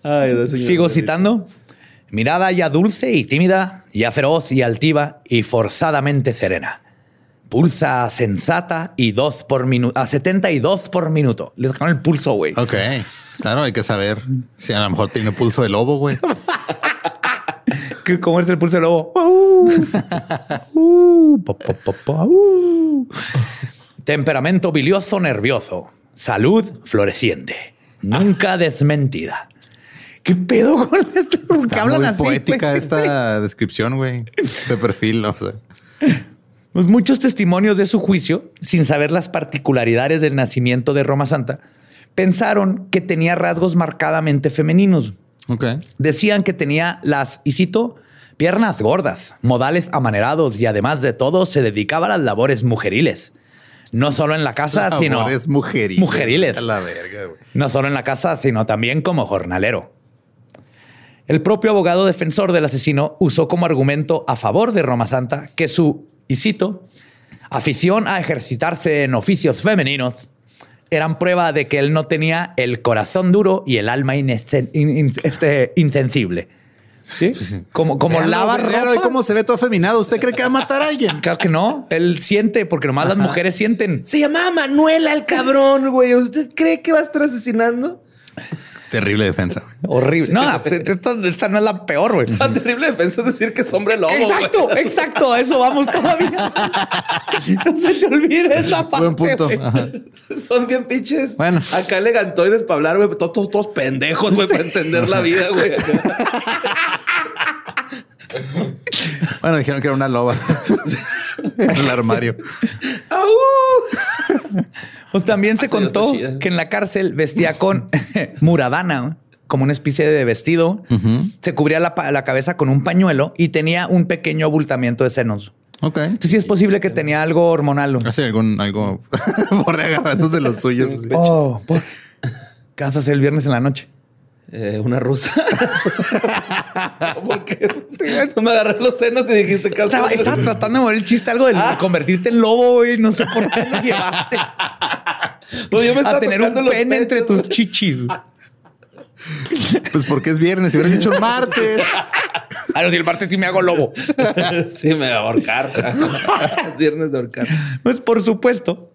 Ay. Sigo citando. Mirada ya dulce y tímida, ya feroz y altiva y forzadamente serena. Pulsa sensata y dos por minuto, a 72 por minuto. Les dejaron el pulso, güey. ok. Claro, hay que saber si a lo mejor tiene pulso de lobo, güey. ¿Qué- ¿Cómo es el pulso del lobo? Uh. Temperamento bilioso nervioso. Salud floreciente. Nunca desmentida. ¿Qué pedo con esto? ¿Por qué Está hablan muy así? poética güey? esta descripción, güey. De perfil, o sea. Pues muchos testimonios de su juicio, sin saber las particularidades del nacimiento de Roma Santa, pensaron que tenía rasgos marcadamente femeninos. Decían que tenía las, y cito, piernas gordas, modales amanerados y además de todo se dedicaba a las labores mujeriles. No solo en la casa, sino... Es mujeril. Mujeriles. A la verga, güey. No solo en la casa, sino también como jornalero. El propio abogado defensor del asesino usó como argumento a favor de Roma Santa que su, y cito, afición a ejercitarse en oficios femeninos eran prueba de que él no tenía el corazón duro y el alma inesen- in- in- este, insensible. ¿Sí? Como, como Véalo, lava véalo, ropa. y cómo se ve todo afeminado. ¿Usted cree que va a matar a alguien? Claro que no. Él siente, porque nomás las mujeres sienten. Se llamaba Manuela el cabrón, güey. ¿Usted cree que va a estar asesinando? Terrible defensa. Horrible. No, esta, no es la peor, güey. La terrible defensa es decir que es hombre lobo. Exacto, exacto. A eso vamos todavía. no se te olvide esa parte. Buen punto. Son bien pinches. Bueno, acá elegantoides para hablar, güey. Todos, todos pendejos, güey, para entender la vida, güey. bueno, dijeron que era una loba en el armario. Pues también se contó que en la cárcel vestía con muradana, como una especie de vestido. Se cubría la, cabeza con un pañuelo y tenía un pequeño abultamiento de senos. Ok. Entonces sí es posible que tenía algo hormonal. Hace algún, algo por agarrándose los suyos. oh, por... ¿Qué el viernes en la noche? Eh, una rusa. Porque no me agarré los senos y dijiste que estaba, estaba tratando de mover el chiste, algo de ah. convertirte en lobo, y No sé por qué lo llevaste. Pues yo me a tener un pene entre tus chichis. Pues porque es viernes, si hubieras dicho el martes. Ah, no, si el martes sí me hago lobo. sí, me voy a ahorcar. viernes de ahorcar. Pues por supuesto,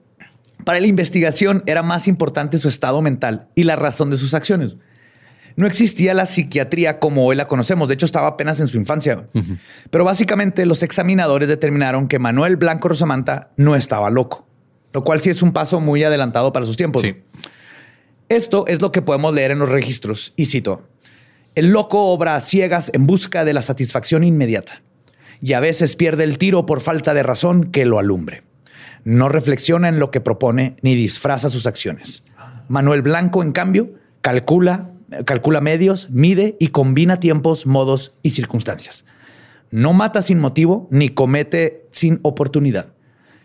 para la investigación era más importante su estado mental y la razón de sus acciones no existía la psiquiatría como hoy la conocemos. De hecho, estaba apenas en su infancia. Pero básicamente los examinadores determinaron que Manuel Blanco Rosamanta no estaba loco, lo cual sí es un paso muy adelantado para sus tiempos. Esto es lo que podemos leer en los registros. Y cito, el loco obra a ciegas en busca de la satisfacción inmediata y a veces pierde el tiro por falta de razón que lo alumbre. No reflexiona en lo que propone ni disfraza sus acciones. Manuel Blanco, en cambio, calcula, calcula medios, mide y combina tiempos, modos y circunstancias. No mata sin motivo ni comete sin oportunidad.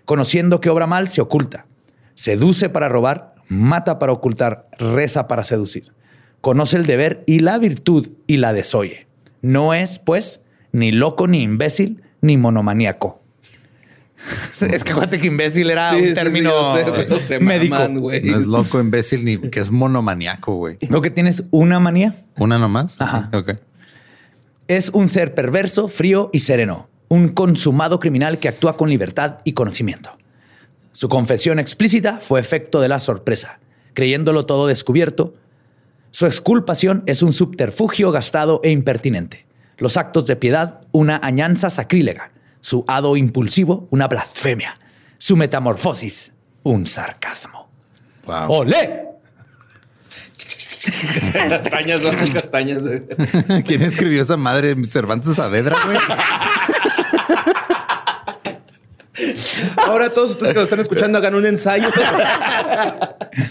Conociendo que obra mal, se oculta. Seduce para robar, mata para ocultar, reza para seducir. Conoce el deber y la virtud y la desoye. No es, pues, ni loco, ni imbécil, ni monomaníaco. es que acuérdate que imbécil era un término médico. no es loco, imbécil, ni que es monomaniaco, güey. Lo que tienes una manía. ¿Una nomás? Ajá. Ok. Es un ser perverso, frío y sereno. Un consumado criminal que actúa con libertad y conocimiento. Su confesión explícita fue efecto de la sorpresa. Creyéndolo todo descubierto, su exculpación es un subterfugio gastado e impertinente. Los actos de piedad, una añanza sacrílega su hado impulsivo, una blasfemia, su metamorfosis, un sarcasmo. Wow. ¡Olé! castañas, no castañas. ¿Quién escribió esa madre? Cervantes Saavedra, güey. Ahora todos ustedes que lo están escuchando hagan un ensayo.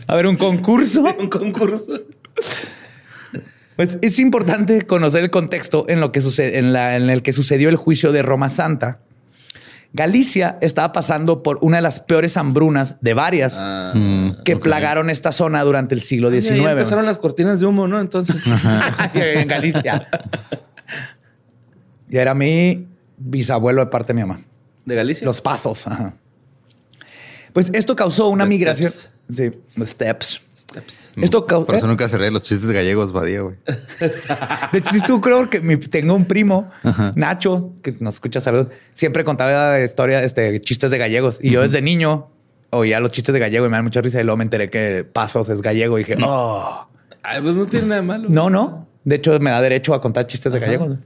A ver, un concurso. Un concurso. Pues es importante conocer el contexto en, lo que sucede, en, la, en el que sucedió el juicio de Roma Santa. Galicia estaba pasando por una de las peores hambrunas de varias ah, que plagaron esta zona durante el siglo XIX. Y empezaron las cortinas de humo, ¿no? Entonces. en Galicia. y era mi bisabuelo de parte de mi mamá. ¿De Galicia? Los pasos. Pues esto causó una migración. Sí, steps. Steps. Esto Por eso ¿eh? nunca cerré los chistes gallegos, Badía, güey. De hecho, tú creo que tengo un primo, Nacho, que nos escucha saludos, siempre contaba historia, este, chistes de gallegos. Y yo desde niño oía los chistes de gallego y me dan mucha risa. Y luego me enteré que Pasos es gallego y dije, oh. Ay, pues no tiene nada malo. No, no. De hecho, me da derecho a contar chistes de gallegos.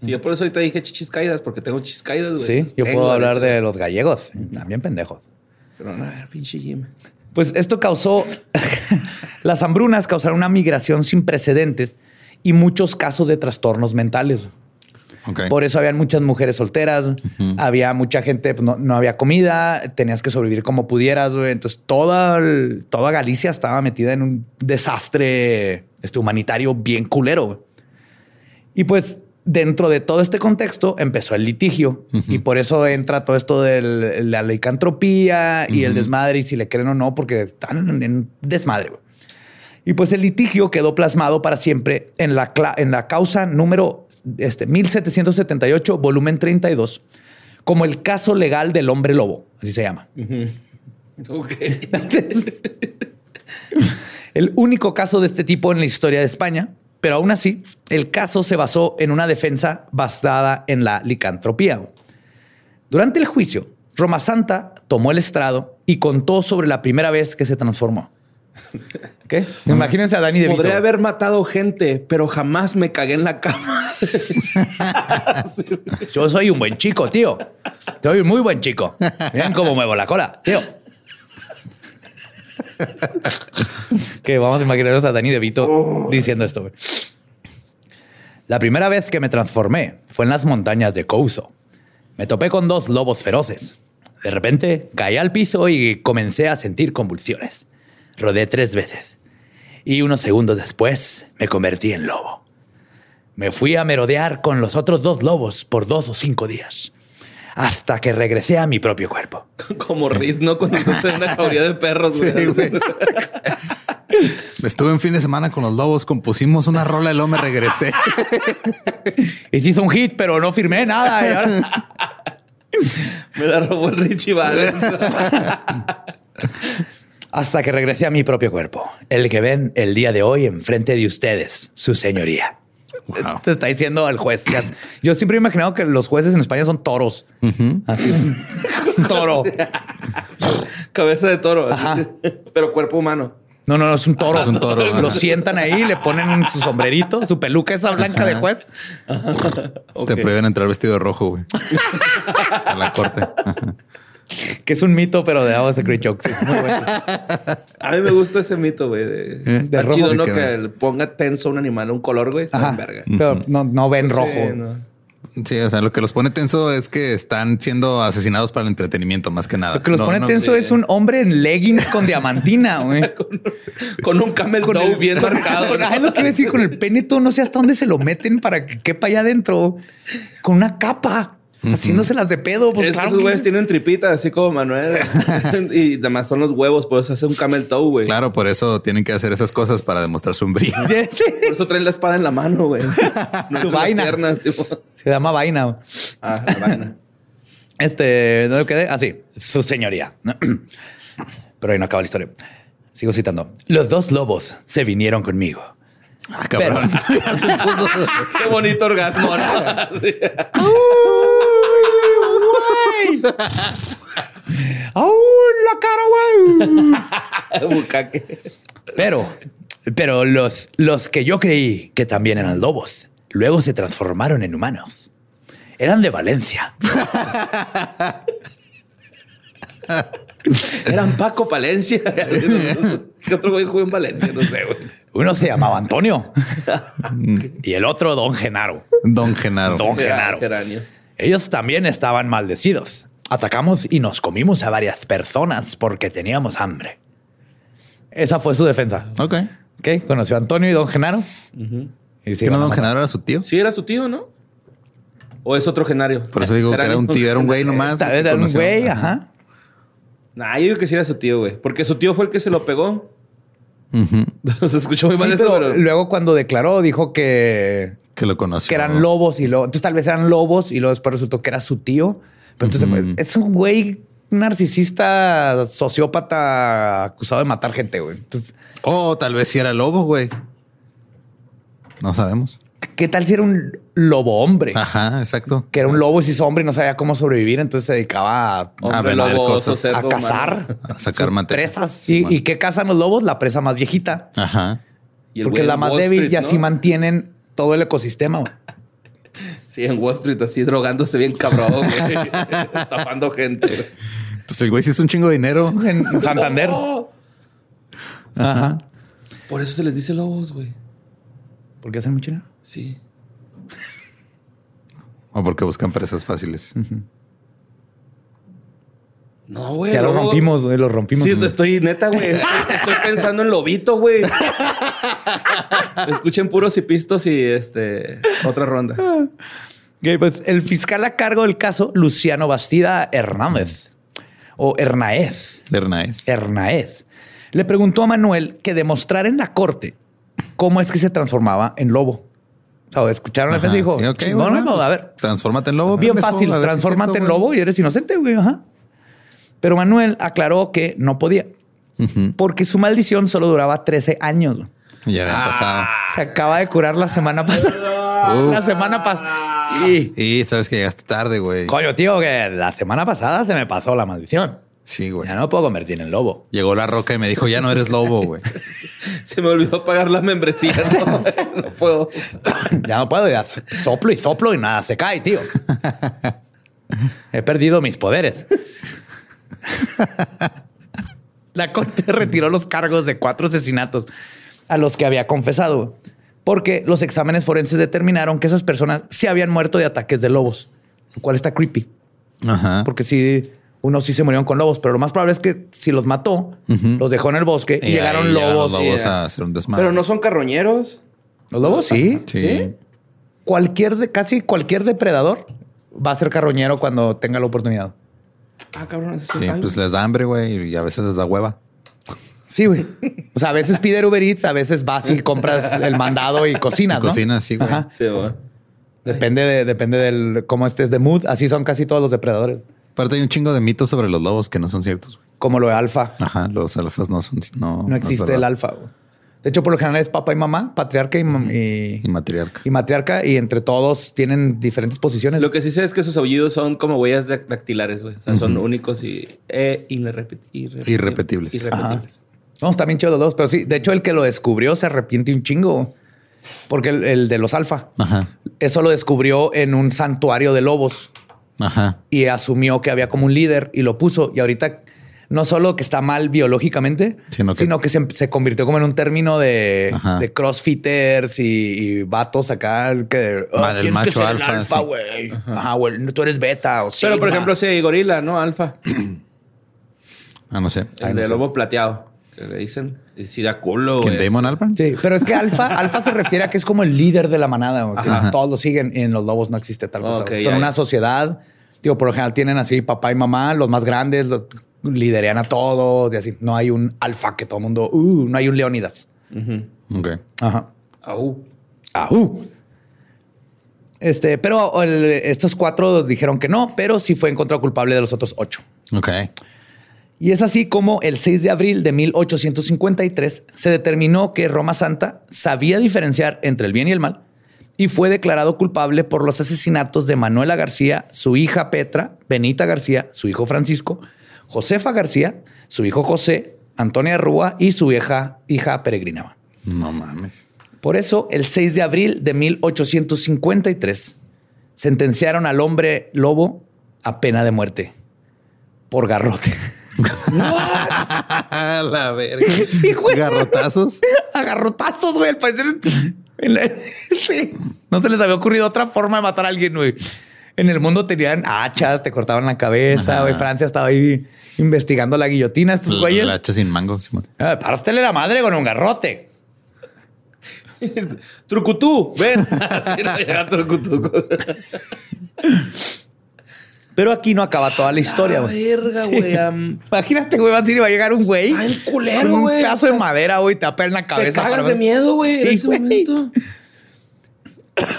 Sí, yo por eso ahorita dije chichis caídas, porque tengo chichis caídas, güey. Sí, yo puedo hablar de los gallegos. También pendejos. Pero no, pinche Jim. Pues esto causó, las hambrunas causaron una migración sin precedentes y muchos casos de trastornos mentales. Por eso habían muchas mujeres solteras, había mucha gente, pues, no, había comida, tenías que sobrevivir como pudieras. Entonces toda, toda Galicia estaba metida en un desastre este, humanitario bien culero. Y pues dentro de todo este contexto empezó el litigio y por eso entra todo esto de la licantropía y el desmadre y si le creen o no, porque están en, desmadre. Y pues el litigio quedó plasmado para siempre en la, en la causa número este, 1778, volumen 32, como el caso legal del hombre lobo, así se llama. el único caso de este tipo en la historia de España pero aún así, el caso se basó en una defensa basada en la licantropía. Durante el juicio, Roma Santa tomó el estrado y contó sobre la primera vez que se transformó. ¿Qué? Imagínense a Dani de Podría haber matado gente, pero jamás me cagué en la cama. Yo soy un buen chico, tío. Soy un muy buen chico. Miren cómo muevo la cola, tío. Que vamos a imaginarnos a Dani De Vito diciendo esto. La primera vez que me transformé fue en las montañas de Couso. Me topé con dos lobos feroces. De repente caí al piso y comencé a sentir convulsiones. Rodé tres veces. Y unos segundos después me convertí en lobo. Me fui a merodear con los otros dos lobos por dos o cinco días. Hasta que regresé a mi propio cuerpo. Como Riz, ¿no? Cuando se en una jauría de perros, güey. Estuve un fin de semana con los lobos, compusimos una rola y luego me regresé. Hiciste un hit, pero no firmé nada. me la robó el Richie Valens. Hasta que regresé a mi propio cuerpo, el que ven el día de hoy enfrente de ustedes, su señoría. Te está diciendo al juez. Yo siempre he imaginado que los jueces en España son toros. Así es. Un toro. Cabeza de toro. Pero cuerpo humano. No, no, no, es un toro. Es un toro. Lo sientan ahí, le ponen su sombrerito, su peluca esa blanca de juez. Te prohíben entrar vestido de rojo, güey. a la corte. Que es un mito, pero de Hours Secret Jokes. A mí me gusta ese mito, güey. De, de rojo. chido, ¿no? Que, ponga tenso un animal, un color, güey. verga. Pero no, no ven rojo. Sí, o sea, lo que los pone tenso es que están siendo asesinados para el entretenimiento, más que nada. Lo que los pone tenso es un hombre en leggings con diamantina, güey. con, un camel con toe bien marcado. ¿no? lo que decir, con el pene no sé hasta dónde se lo meten para que quepa allá adentro. Con una capa haciéndoselas de pedo. Pues Esos güeyes tienen tripita, así como Manuel. y además son los huevos, por eso hace un camel toe, güey. Claro, por eso tienen que hacer esas cosas para demostrar su brillo. Por eso traen la espada en la mano, güey. su vaina. Se llama vaina. Ah, la vaina. Este, ¿no quedé? Así, ah, su señoría. Pero ahí no acaba la historia. Sigo citando. Los dos lobos se vinieron conmigo. Ah, cabrón. Qué bonito orgasmo. la cara, güey! pero, pero los, los que yo creí que también eran lobos, luego se transformaron en humanos. Eran de Valencia. Eran Paco Palencia. ¿Qué otro güey jugó en Valencia? No sé, güey. Uno se llamaba Antonio y el otro Don Genaro. Don Genaro. Don Genaro. Ellos también estaban maldecidos. Atacamos y nos comimos a varias personas porque teníamos hambre. Esa fue su defensa. Ok. Ok, conoció a Antonio y don Genaro. ¿Y no don Genaro era su tío? Sí, era su tío, ¿no? ¿O es otro Genario? Por eso digo que era un tío, era un güey nomás. Tal vez era un güey, ajá. Nah, yo digo que sí era su tío, güey. Porque su tío fue el que se lo pegó. se escuchó muy mal eso, pero... Luego cuando declaró dijo que que lo conoció. Que eran lobos y luego, entonces tal vez eran lobos y luego después resultó que era su tío. Pero entonces es un güey narcisista, sociópata acusado de matar gente, güey. O oh, tal vez si era lobo, güey. No sabemos. ¿Qué tal si era un lobo hombre? Ajá, exacto. Que era un lobo y se hizo hombre y no sabía cómo sobrevivir, entonces se dedicaba a, a, a cazar, a sacar presas. ¿Y, qué cazan los lobos? La presa más viejita. Ajá. Porque la más débil y así mantienen todo el ecosistema. Sí, en Wall Street así drogándose bien cabrón, tapando gente. Pues el güey sí es un chingo de dinero. En Santander. Ajá. Por eso se les dice lobos, güey. ¿Por qué hacen mucho dinero? Sí. O porque buscan presas fáciles. No, güey. Ya lo rompimos, güey, lo rompimos. Sí, estoy neta, güey. Estoy pensando en lobito, güey. Escuchen puros y pistos y este otra ronda. Okay, pues el fiscal a cargo del caso, Luciano Bastida Hernández o Hernaez. Hernaez. Hernaez. Le preguntó a Manuel que demostrara en la corte cómo es que se transformaba en lobo. O escucharon la defensa y dijo, sí, no, no, a ver. Transfórmate en lobo. Bien fácil, transfórmate en lobo y eres inocente, güey. Ajá. Pero Manuel aclaró que no podía, porque su maldición solo duraba 13 años. Ya había pasado. Se acaba de curar la semana pasada. la semana pasada. Y, y sabes que llegaste tarde, güey. Coño, tío, que la semana pasada se me pasó la maldición. Sí, güey. Ya no me puedo convertir en lobo. Llegó la roca y me dijo, ya no eres lobo, güey. Se me olvidó pagar la membresía. No, no puedo. Ya no puedo. Ya soplo y soplo y nada se cae, tío. He perdido mis poderes. La corte retiró los cargos de cuatro asesinatos a los que había confesado, porque los exámenes forenses determinaron que esas personas sí habían muerto de ataques de lobos, lo cual está creepy, Ajá. porque sí, unos sí se murieron con lobos, pero lo más probable es que si los mató, los dejó en el bosque y, llegaron lobos. los lobos Yeah. a hacer un desmadre. Pero no son carroñeros. Los lobos sí. Sí. ¿Sí? Cualquier, de- casi cualquier depredador va a ser carroñero cuando tenga la oportunidad. Ah, cabrón. Sí, ay, pues les da hambre, güey, y a veces les da hueva. Sí, güey. O sea, a veces pide Uber Eats, a veces vas y compras el mandado y cocinas, ¿no? Cocinas, sí, güey. Ajá. Sí, güey. Depende de, depende del cómo estés de mood. Así son casi todos los depredadores. Aparte hay un chingo de mitos sobre los lobos que no son ciertos. güey. Como lo de alfa. Ajá, los alfas no son... No, No existe el alfa. güey. De hecho, por lo general es papá y mamá, patriarca y, mam- y, Y matriarca. y matriarca. Y entre todos tienen diferentes posiciones. Lo que sí sé es que sus aullidos son como huellas dac- dactilares, güey. O sea, son únicos y eh, Irrepetibles. irrepetibles. No, está bien chido los dos. Pero sí, de hecho, el que lo descubrió se arrepiente un chingo. Porque el, el de los alfa, Ajá. eso lo descubrió en un santuario de lobos. Ajá. y asumió que había como un líder y lo puso. Y ahorita no solo que está mal biológicamente, Sino sino que- que, se, se convirtió como en un término de, de crossfitters y, y vatos acá que "Ah, tienes que macho ser el alfa, alfa, sí. güey. Ajá, güey. Tú eres beta o Pero, por sigma". ejemplo, si hay gorila, ¿no? Alfa. Ah, no sé. Ay, El no de sé. lobo plateado. Que le dicen. Si da culo, ¿Quién, güey. Damon Albarn? Sí, pero es que alfa, alfa se refiere a que es como el líder de la manada, güey, que Ajá. todos lo siguen y en los lobos no existe tal cosa. Son ya, una ya. sociedad, digo, por lo general tienen así papá y mamá, los más grandes, los liderean a todos y así. No hay un alfa que todo el mundo, uh, no hay un Leónidas. Ujú. Ok. Ajá. Au. Este, pero el- estos cuatro dijeron que no, pero sí fue encontrado culpable de los otros ocho. Ok. Y es así como el 6 de abril de 1853 se determinó que Roma Santa sabía diferenciar entre el bien y el mal y fue declarado culpable por los asesinatos de Manuela García, su hija Petra, Benita García, su hijo Francisco, Josefa García, su hijo José, Antonia Rúa y su hija, hija Peregrinaba. No mames. Por eso, el 6 de abril de 1853, sentenciaron al hombre lobo a pena de muerte por garrote. la verga. Sí, güey. Garrotazos. A garrotazos, güey. Al parecer. la- sí. No se les había ocurrido otra forma de matar a alguien, güey. En el mundo tenían hachas, te cortaban la cabeza, güey. Francia estaba ahí investigando la guillotina. Estos güeyes. La hacha sin mango. Simón. Ah, para usted la madre con un garrote. Trucutú, ven. Así no llega Trucutú. Pero aquí no acaba toda la historia, güey. verga, Sí. güey. Imagínate, güey, vas a ir y va a llegar un güey. Está bien culero, con un güey. pedazo de madera, güey, te va a pegar en la Te cabeza. cagas para- de miedo, güey. en ese güey. momento.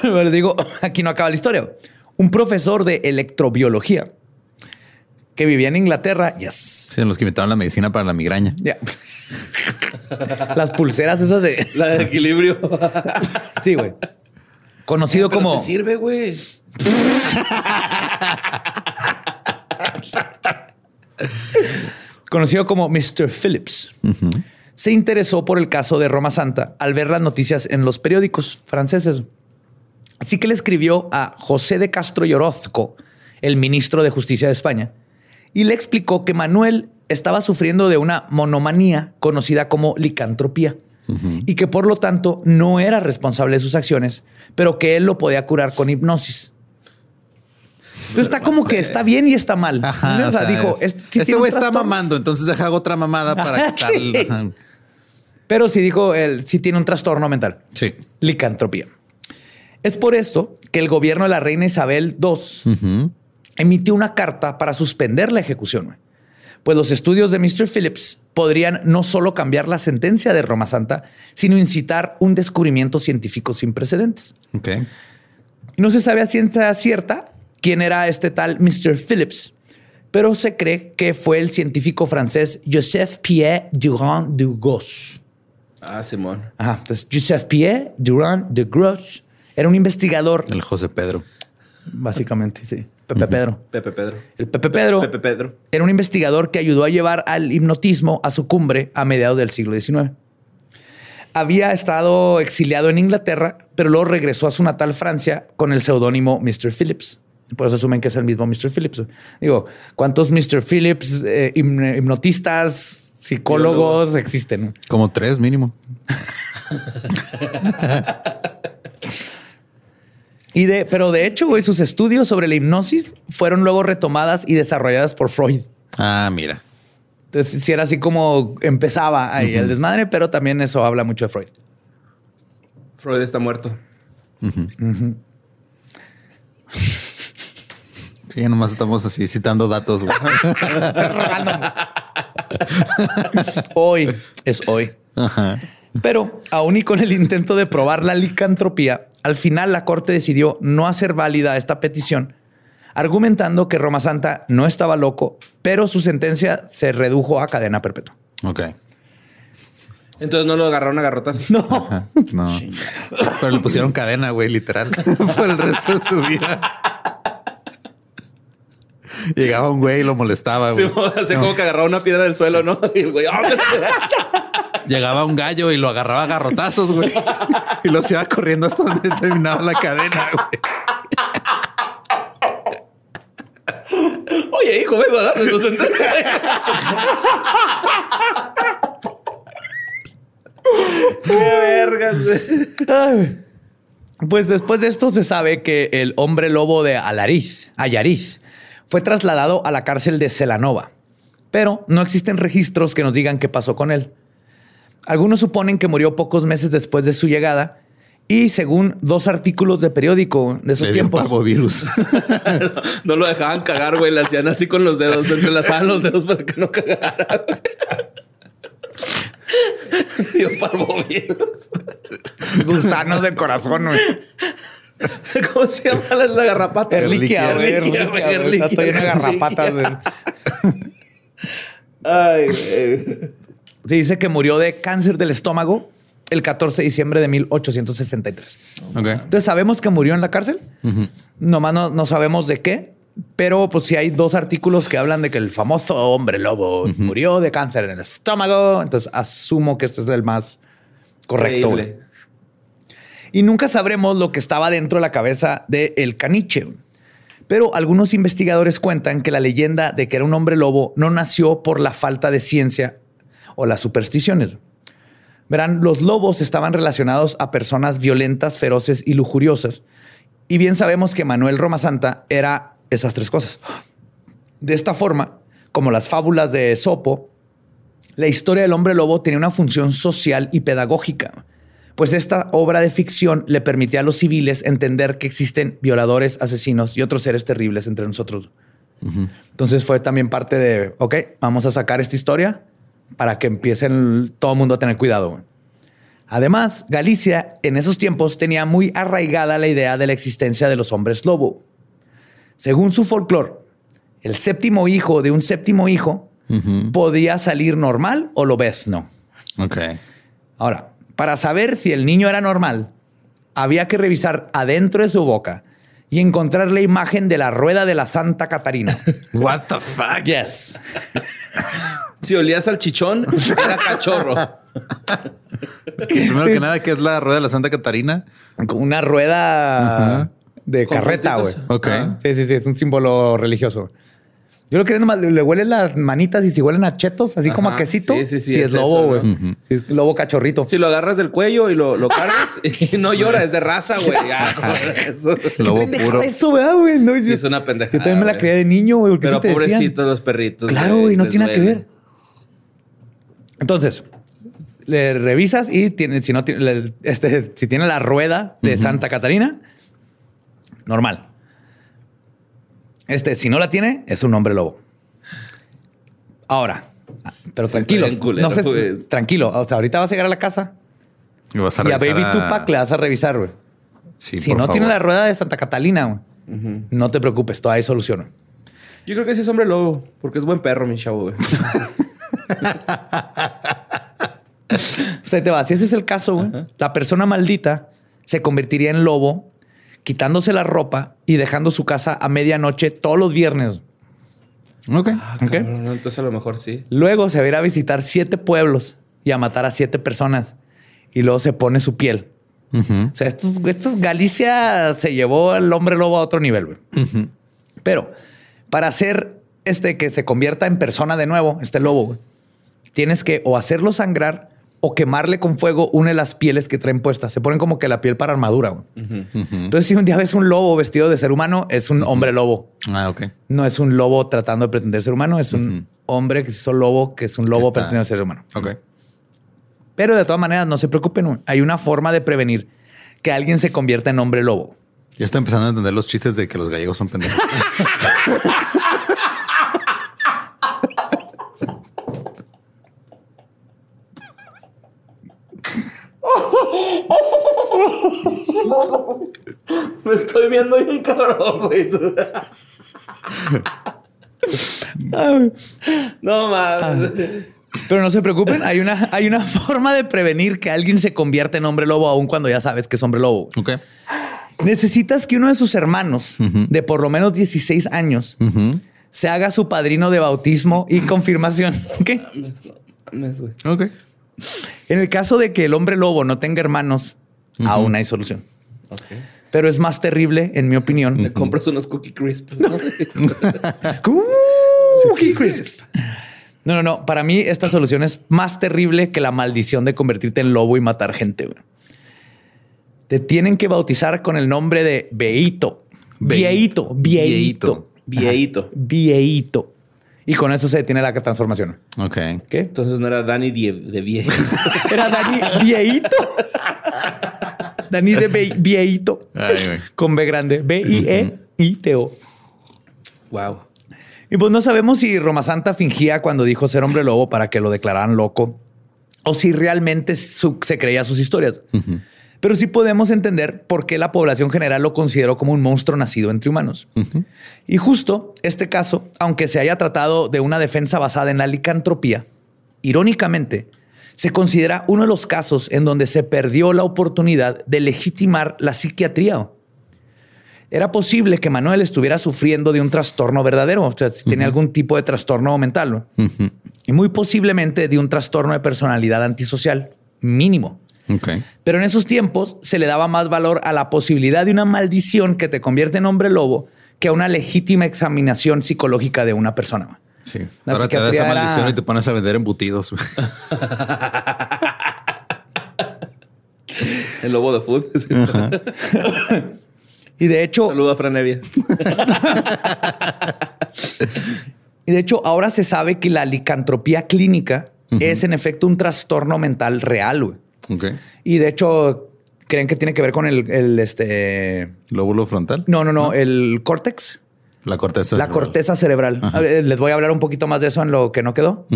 Pero les digo, aquí no acaba la historia. Un profesor de electrobiología que vivía en Inglaterra, yes, Sí, los que inventaron la medicina para la migraña. ya. Las pulseras esas de... La de equilibrio. Sí, güey. Conocido Pero como... se sirve, güey. conocido como Mr. Phillips, se interesó por el caso de Roma Santa al ver las noticias en los periódicos franceses. Así que le escribió a José de Castro y Orozco, el ministro de Justicia de España, y le explicó que Manuel estaba sufriendo de una monomanía conocida como licantropía y que por lo tanto no era responsable de sus acciones, pero que él lo podía curar con hipnosis. Entonces está como que está bien y está mal. Ajá. o sea, dijo, es- este, sí este güey está mamando, entonces deja otra mamada para quitarle. sí. Pero sí dijo, él sí tiene un trastorno mental. Sí. Licantropía. Es por eso que el gobierno de la reina Isabel II emitió una carta para suspender la ejecución. Pues los estudios de Mr. Phillips podrían no solo cambiar la sentencia de Roma Santa, sino incitar un descubrimiento científico sin precedentes. Ok. Y no se sabe a ciencia cierta quién era este tal Mr. Phillips, pero se cree que fue el científico francés Joseph Pierre Durand de Gauche. Ah, Simón. Ajá, entonces Joseph Pierre Durand de Gauche era un investigador El José Pedro. básicamente, sí. Pepe Pedro. Pepe Pedro. El Pepe Pedro Pepe Pedro. era un investigador que ayudó a llevar al hipnotismo a su cumbre a mediados del siglo XIX. Había estado exiliado en Inglaterra, pero luego regresó a su natal Francia con el seudónimo Mr. Phillips. Por eso asumen que es el mismo Mr. Phillips. Digo, ¿cuántos Mr. Phillips, eh, hipn- hipnotistas, psicólogos existen? Como tres mínimo. Y de, pero de hecho, güey, sus estudios sobre la hipnosis fueron luego retomadas y desarrolladas por Freud. Ah, mira. Entonces, sí era así como empezaba ahí el desmadre, pero también eso habla mucho de Freud. Freud está muerto. Sí, nomás estamos así citando datos. güey. Hoy es hoy. Ajá. Pero aún y con el intento de probar la licantropía, al final la corte decidió no hacer válida esta petición, argumentando que Roma Santa no estaba loco, pero su sentencia se redujo a cadena perpetua. Ok. Entonces no lo agarraron a garrotas. No. Ajá. No. Pero le pusieron cadena, güey, literal. Por el resto de su vida. Llegaba un güey y lo molestaba, Sí, güey. así como que agarraba una piedra del suelo, ¿no? Y el güey, ¡ah! Llegaba un gallo y lo agarraba a garrotazos, güey. Y lo iba corriendo hasta donde terminaba la cadena, güey. Oye, hijo, vengo a darle tu sentencia. ¡Qué vergas! Pues después de esto se sabe que el hombre lobo de Alariz, Ayariz, fue trasladado a la cárcel de Celanova, pero no existen registros que nos digan qué pasó con él. Algunos suponen que murió pocos meses después de su llegada y según dos artículos de periódico de esos Le dio tiempos, parvovirus. No lo dejaban cagar, güey. Le hacían así con los dedos, entrelazaban los dedos para que no cagara. Dio parvovirus. gusanos del corazón, güey. ¿Cómo se llama la, la garrapata? Erliquia. Erliquia, Erliquia, güey, güey. erliquia, Está todo lleno de garrapatas, güey. Ay, güey. Se dice que murió de cáncer del estómago el 14 de diciembre de 1863. Ok. Entonces sabemos que murió en la cárcel. Nomás no, no sabemos de qué. Pero pues sí hay dos artículos que hablan de que el famoso hombre lobo murió de cáncer en el estómago. Entonces asumo que esto es el más correcto. Increíble. Y nunca sabremos lo que estaba dentro de la cabeza de el caniche. Pero algunos investigadores cuentan que la leyenda de que era un hombre lobo no nació por la falta de ciencia o las supersticiones. Verán, los lobos estaban relacionados a personas violentas, feroces y lujuriosas. Y bien sabemos que Manuel Roma Santa era esas tres cosas. De esta forma, como las fábulas de Esopo, la historia del hombre lobo tenía una función social y pedagógica, pues esta obra de ficción le permitía a los civiles entender que existen violadores, asesinos y otros seres terribles entre nosotros. Entonces fue también parte de, ok, vamos a sacar esta historia para que empiecen todo el mundo a tener cuidado. Además, Galicia en esos tiempos tenía muy arraigada la idea de la existencia de los hombres lobo. Según su folclore, el séptimo hijo de un séptimo hijo podía salir normal o lobezno. Ok. Ahora, para saber si el niño era normal, había que revisar adentro de su boca y encontrar la imagen de la rueda de la Santa Catarina. What the fuck? yes. Si olías al chichón, era cachorro. Primero que nada, ¿qué es la rueda de la Santa Catarina? Con una rueda de carreta, güey. Ok. Ah, Sí, sí, sí, es un símbolo religioso. Yo lo que nomás le le huelen las manitas y si huelen a chetos, así como a quesito. Sí, sí, sí, Si es, es lobo, eso, güey. ¿no? Sí, es lobo cachorrito. Si lo agarras del cuello y lo, lo cargas y no llora, es de raza, güey. Ya, eso, Lobo puro. Eso, ¿verdad, güey? No, Sí, es una pendejada. Yo también me la creía de niño, güey. Pero sí te decían. pobrecitos los perritos. Claro, güey, no tiene nada que ver. Entonces, le revisas y tiene, si no tiene, este, si tiene la rueda de Santa Catarina, normal. Este, si no la tiene, es un hombre lobo. Ahora, pero Sí, tranquilo, no sé, pues. tranquilo. O sea, ahorita vas a llegar a la casa Y vas a y a revisar Baby Tupac le vas a revisar, güey. Sí, si por no favor. tiene la rueda de Santa Catalina, güey, no te preocupes, todavía hay solución. Yo creo que sí es hombre lobo, porque es buen perro, mi chavo, güey. O sea, te va. Si ese es el caso, güey, la persona maldita se convertiría en lobo quitándose la ropa y dejando su casa a medianoche todos los viernes. Ok. Ah, cabrón, entonces a lo mejor sí. Luego se va a ir a visitar siete pueblos y a matar a siete personas. Y luego se pone su piel. O sea, estos, estos Galicia se llevó al hombre lobo a otro nivel, güey. Pero para hacer este que se convierta en persona de nuevo, este lobo, güey, tienes que o hacerlo sangrar o quemarle con fuego una de las pieles que traen puestas. Se ponen como que la piel para armadura. güey. Entonces, si un día ves un lobo vestido de ser humano, es un hombre lobo. Ah, ok. No es un lobo tratando de pretender ser humano, es un hombre que se hizo lobo, que es un lobo está- pretendiendo ser humano. Ok. Pero de todas maneras, no se preocupen. Hay una forma de prevenir que alguien se convierta en hombre lobo. Ya estoy empezando a entender los chistes de que los gallegos son pendejos. Me estoy viendo bien cabrón, güey. no mames. Pero no se preocupen, hay una, hay una forma de prevenir que alguien se convierta en hombre lobo aun cuando ya sabes que es hombre lobo. ok. Necesitas que uno de sus hermanos de por lo menos 16 años se haga su padrino de bautismo y confirmación. ¿Qué? Mames, no mames, güey. Ok. En el caso de que el hombre lobo no tenga hermanos, aún hay solución. Pero es más terrible, en mi opinión. Le compras unos cookie crisps. ¿no? Cookie crisps. No, no, no. Para mí, esta solución es más terrible que la maldición de convertirte en lobo y matar gente. güey. Te tienen que bautizar con el nombre de Beito. Be- Vieito, vieito, Vieito. vieito. Y con eso se detiene la transformación. Ok. ¿Qué? Entonces no era Dani de, de viejo. Era Dani Vieito. Dani de Be- Vieito. Con B grande. B-I-E-I-T-O. wow. Y pues no sabemos si Roma Santa fingía cuando dijo ser hombre lobo para que lo declararan loco o si realmente su- se creía sus historias. Pero sí podemos entender por qué la población general lo consideró como un monstruo nacido entre humanos. Y justo este caso, aunque se haya tratado de una defensa basada en la licantropía, irónicamente, se considera uno de los casos en donde se perdió la oportunidad de legitimar la psiquiatría. Era posible que Manuel estuviera sufriendo de un trastorno verdadero, o sea, si tenía algún tipo de trastorno mental, ¿no? y muy posiblemente de un trastorno de personalidad antisocial mínimo. Ok. Pero en esos tiempos se le daba más valor a la posibilidad de una maldición que te convierte en hombre lobo que a una legítima examinación psicológica de una persona. Sí. La Ahora te da esa era- maldición y te pones a vender embutidos. El lobo de food. Y de hecho, Saludo a Fran Evia. y de hecho, ahora se sabe que la licantropía clínica es en efecto un trastorno mental real. güey. Ok. Y de hecho, creen que tiene que ver con el, el, este. Lóbulo frontal. No, no, no, el córtex. La corteza. La cerebral. corteza cerebral. Les voy a hablar un poquito más de eso en lo que no quedó.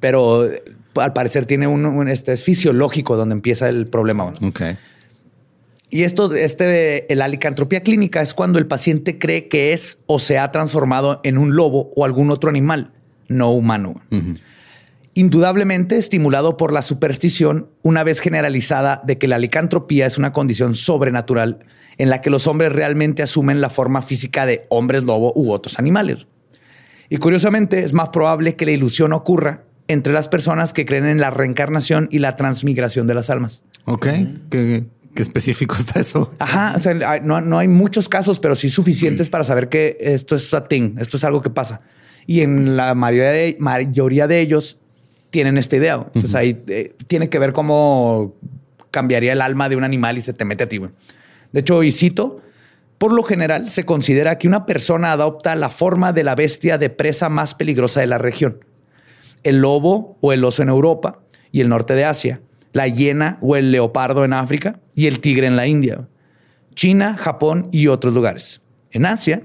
Pero eh, al parecer tiene un, un, este es fisiológico donde empieza el problema. güey. Ok. Y esto, este, la licantropía clínica es cuando el paciente cree que es o se ha transformado en un lobo o algún otro animal no humano. Indudablemente estimulado por la superstición, una vez generalizada de que la licantropía es una condición sobrenatural en la que los hombres realmente asumen la forma física de hombres lobo u otros animales. Y curiosamente es más probable que la ilusión ocurra entre las personas que creen en la reencarnación y la transmigración de las almas. Ok. ¿Qué, qué específico está eso? Ajá, o sea, hay- no, no hay muchos casos, pero sí suficientes para saber que esto es a thing, esto es algo que pasa. Y en la mayoría de, mayoría de ellos tienen esta idea. Entonces ahí eh, tiene que ver cómo cambiaría el alma de un animal y se te mete a ti. güey. De hecho, y cito, por lo general se considera que una persona adopta la forma de la bestia de presa más peligrosa de la región. El lobo o el oso en Europa y el norte de Asia, la hiena o el leopardo en África y el tigre en la India, China, Japón y otros lugares. En Asia,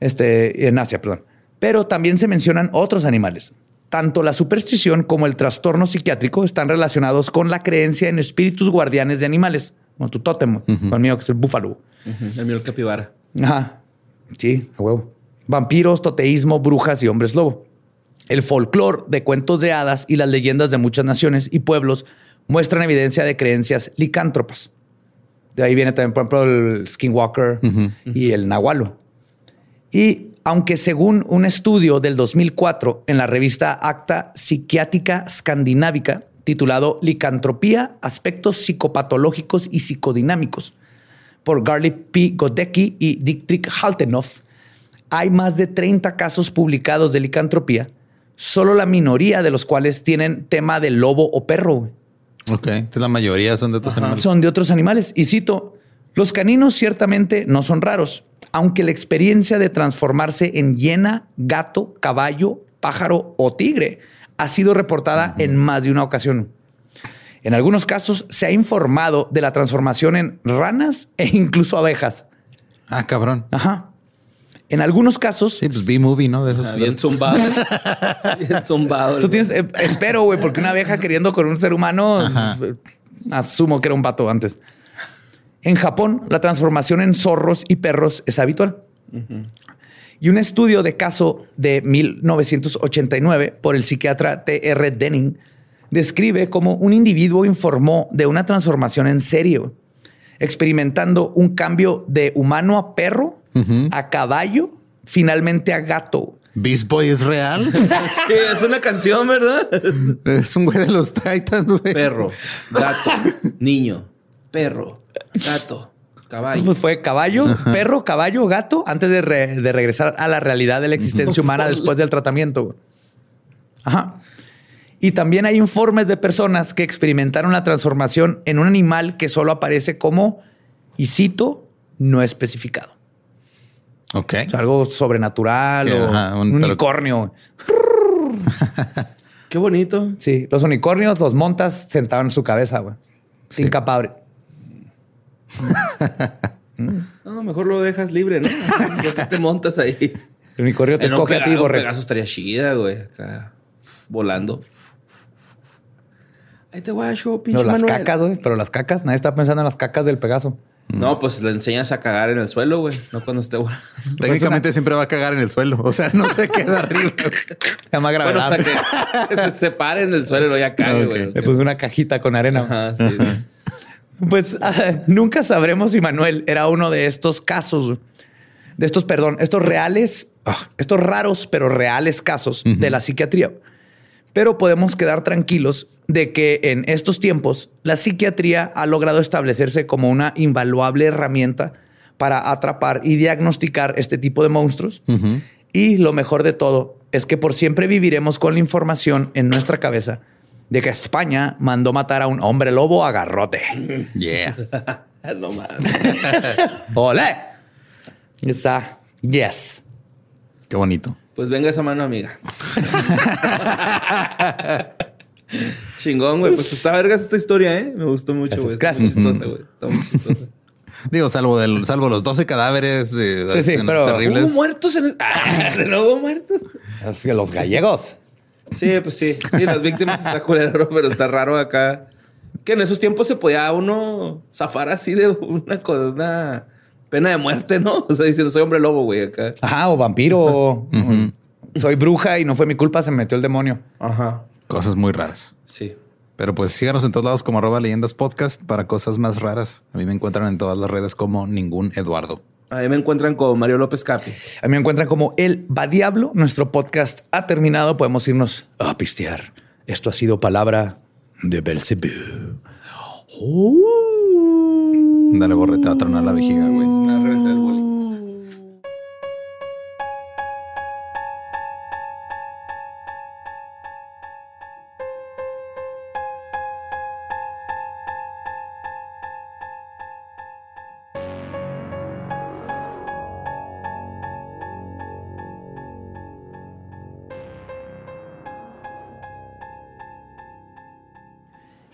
este, en Asia, perdón. Pero también se mencionan otros animales. Tanto la superstición como el trastorno psiquiátrico están relacionados con la creencia en espíritus guardianes de animales, como tu tótem, el mío que es el búfalo. El mío el capibara. Ajá. Sí, a huevo. Vampiros, toteísmo, brujas y hombres lobo. El folclore de cuentos de hadas y las leyendas de muchas naciones y pueblos muestran evidencia de creencias licántropas. De ahí viene también, por ejemplo, el Skinwalker y el Nahualo. Y aunque según un estudio del 2004 en la revista Acta Psiquiátrica Escandinávica, titulado Licantropía, aspectos psicopatológicos y psicodinámicos, por Garly P. Godecki y Dietrich Haltenoff, hay más de 30 casos publicados de licantropía, solo la minoría de los cuales tienen tema de lobo o perro. Ok, entonces la mayoría son de otros animales. Son de otros animales. Y cito, los caninos ciertamente no son raros, aunque la experiencia de transformarse en hiena, gato, caballo, pájaro o tigre ha sido reportada en más de una ocasión. En algunos casos se ha informado de la transformación en ranas e incluso abejas. Ah, cabrón. Ajá. En algunos casos. Sí, pues B-movie, ¿no? De esos. Ah, bien zumbado. bien zumbado. Eso tienes, eh, espero, güey, porque una vieja queriendo con un ser humano, eh, asumo que era un vato antes. En Japón, la transformación en zorros y perros es habitual. Y un estudio de caso de 1989 por el psiquiatra T.R. Denning describe cómo un individuo informó de una transformación en serio, experimentando un cambio de humano a perro, a caballo, finalmente a gato. Beast Boy es real. Sí, es una canción, ¿verdad? es un güey de los Titans, güey. Perro, gato, niño, perro, gato, caballo. Pues fue caballo, perro, caballo, gato, antes de, re- de regresar a la realidad de la existencia humana después del tratamiento. Ajá. Y también hay informes de personas que experimentaron la transformación en un animal que solo aparece como, y cito, no especificado. Ok. O sea, algo sobrenatural Sí, o ajá, un, unicornio. Qué bonito. Sí, los unicornios los montas sentados en su cabeza, güey. Sin abre. No, mejor lo dejas libre, ¿no? ¿Por qué te montas ahí? El unicornio te En un escoge a ti, un borre. Pegaso estaría chida, güey. Acá volando. Ahí te guacho, pinche No, las Manuel. cacas, güey. Pero las cacas, nadie está pensando en las cacas del Pegaso. No, pues le enseñas a cagar en el suelo, güey. No cuando esté volando. Técnicamente siempre va a cagar en el suelo. O sea, no se queda arriba. Se llama Bueno, o gravedad. sea, que, se separe en el suelo y luego ya cague, güey. Le puse una cajita con arena. Ajá, sí. Pues ah, nunca sabremos si Manuel era uno de estos casos, de estos, perdón, estos reales, ah, estos raros pero reales casos de la psiquiatría. Pero podemos quedar tranquilos de que en estos tiempos la psiquiatría ha logrado establecerse como una invaluable herramienta para atrapar y diagnosticar este tipo de monstruos. Y lo mejor de todo es que por siempre viviremos con la información en nuestra cabeza de que España mandó matar a un hombre lobo a garrote. Yeah. no mames. ¡Ole! Esa, yes. Qué bonito. Pues venga esa mano, amiga. Chingón, güey. Pues está vergas esta historia, ¿eh? Me gustó mucho, Gracias, güey. Está gracias. muy chistosa, güey. Está muy chistosa. Digo, salvo, del, salvo los 12 cadáveres eh, Sí, sí, pero- terribles. ¿Hubo muertos en el... Ah, ¿no hubo muertos? Así que los gallegos. Sí, pues sí. Sí, las víctimas está culero, pero está raro acá. Que en esos tiempos se podía uno zafar así de una, con una pena de muerte, ¿no? O sea, diciendo, soy hombre lobo, güey, acá. Ajá, o vampiro. Soy bruja y no fue mi culpa, se me metió el demonio. Ajá. Cosas muy raras. Sí. Pero pues síganos en todos lados como arroba leyendas podcast para cosas más raras. A mí me encuentran en todas las redes como ningún Eduardo. Ahí me encuentran con Mario López Capi. A mí me encuentran como El Va Diablo. Nuestro podcast ha terminado. Podemos irnos a pistear. Esto ha sido palabra de Belzebú. Dale borreta a tronar la vejiga, güey.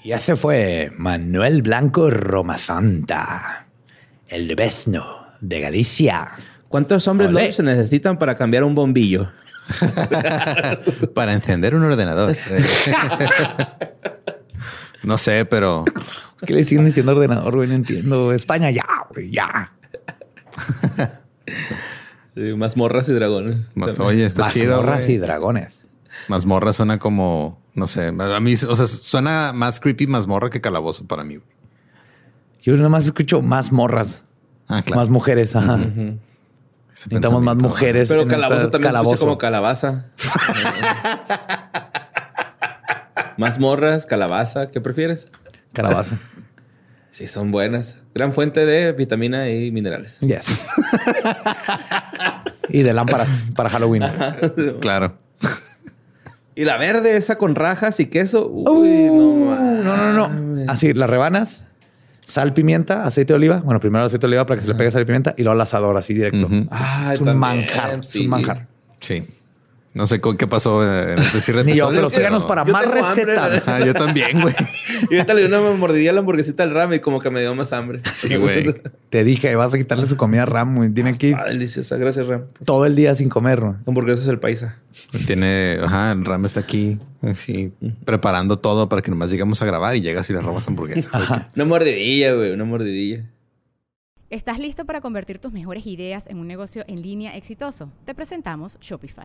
Y ese fue Manuel Blanco Romasanta, el vecino de Galicia. ¿Cuántos hombres Olé. se necesitan para cambiar un bombillo? Para encender un ordenador. no sé, pero ¿Qué le siguen diciendo ordenador, güey? No entiendo. España, ya, güey, ya. Sí, mazmorras y dragones. Mas- oye, está chido. Mazmorras güey. y dragones. Mazmorra suena como, no sé, a mí, o sea, suena más creepy mazmorra que calabozo para mí. Yo nada más escucho más morras. Ah, claro. Más mujeres. Ajá. Necesitamos más mujeres. Pero en calabozo esta- también se escucha calabozo. como calabaza. Más morras, calabaza. ¿Qué prefieres? Calabaza. Sí, son buenas. Gran fuente de vitamina y minerales. Yes. y de lámparas para Halloween. Claro. Y la verde, esa con rajas y queso. Uy, no, ma- No, no, no. Así, las rebanas, sal, pimienta, aceite de oliva. Bueno, primero el aceite de oliva para que se le pegue sal y pimienta y luego al asador así directo. Ah, es un también, manjar. Es un manjar. Sí. No sé qué pasó eh, en este cierre de Ni yo, pero síganos para yo más hambre, recetas. Ah, yo también, güey. Y ahorita le di una mordidilla a la hamburguesita al ram y como que me dio más hambre. Sí, güey. Te dije, vas a quitarle su comida a Ram. güey. Tiene que ir Ah, deliciosa. Gracias, Ram. todo el día sin comer. güey. Hamburguesas es el paisa. Tiene, ajá, el Ram está aquí, así, preparando todo para que nomás lleguemos a grabar y llegas y le robas hamburguesa. Ajá. Una mordidilla, güey. Una mordidilla. ¿Estás listo para convertir tus mejores ideas en un negocio en línea exitoso? Te presentamos Shopify.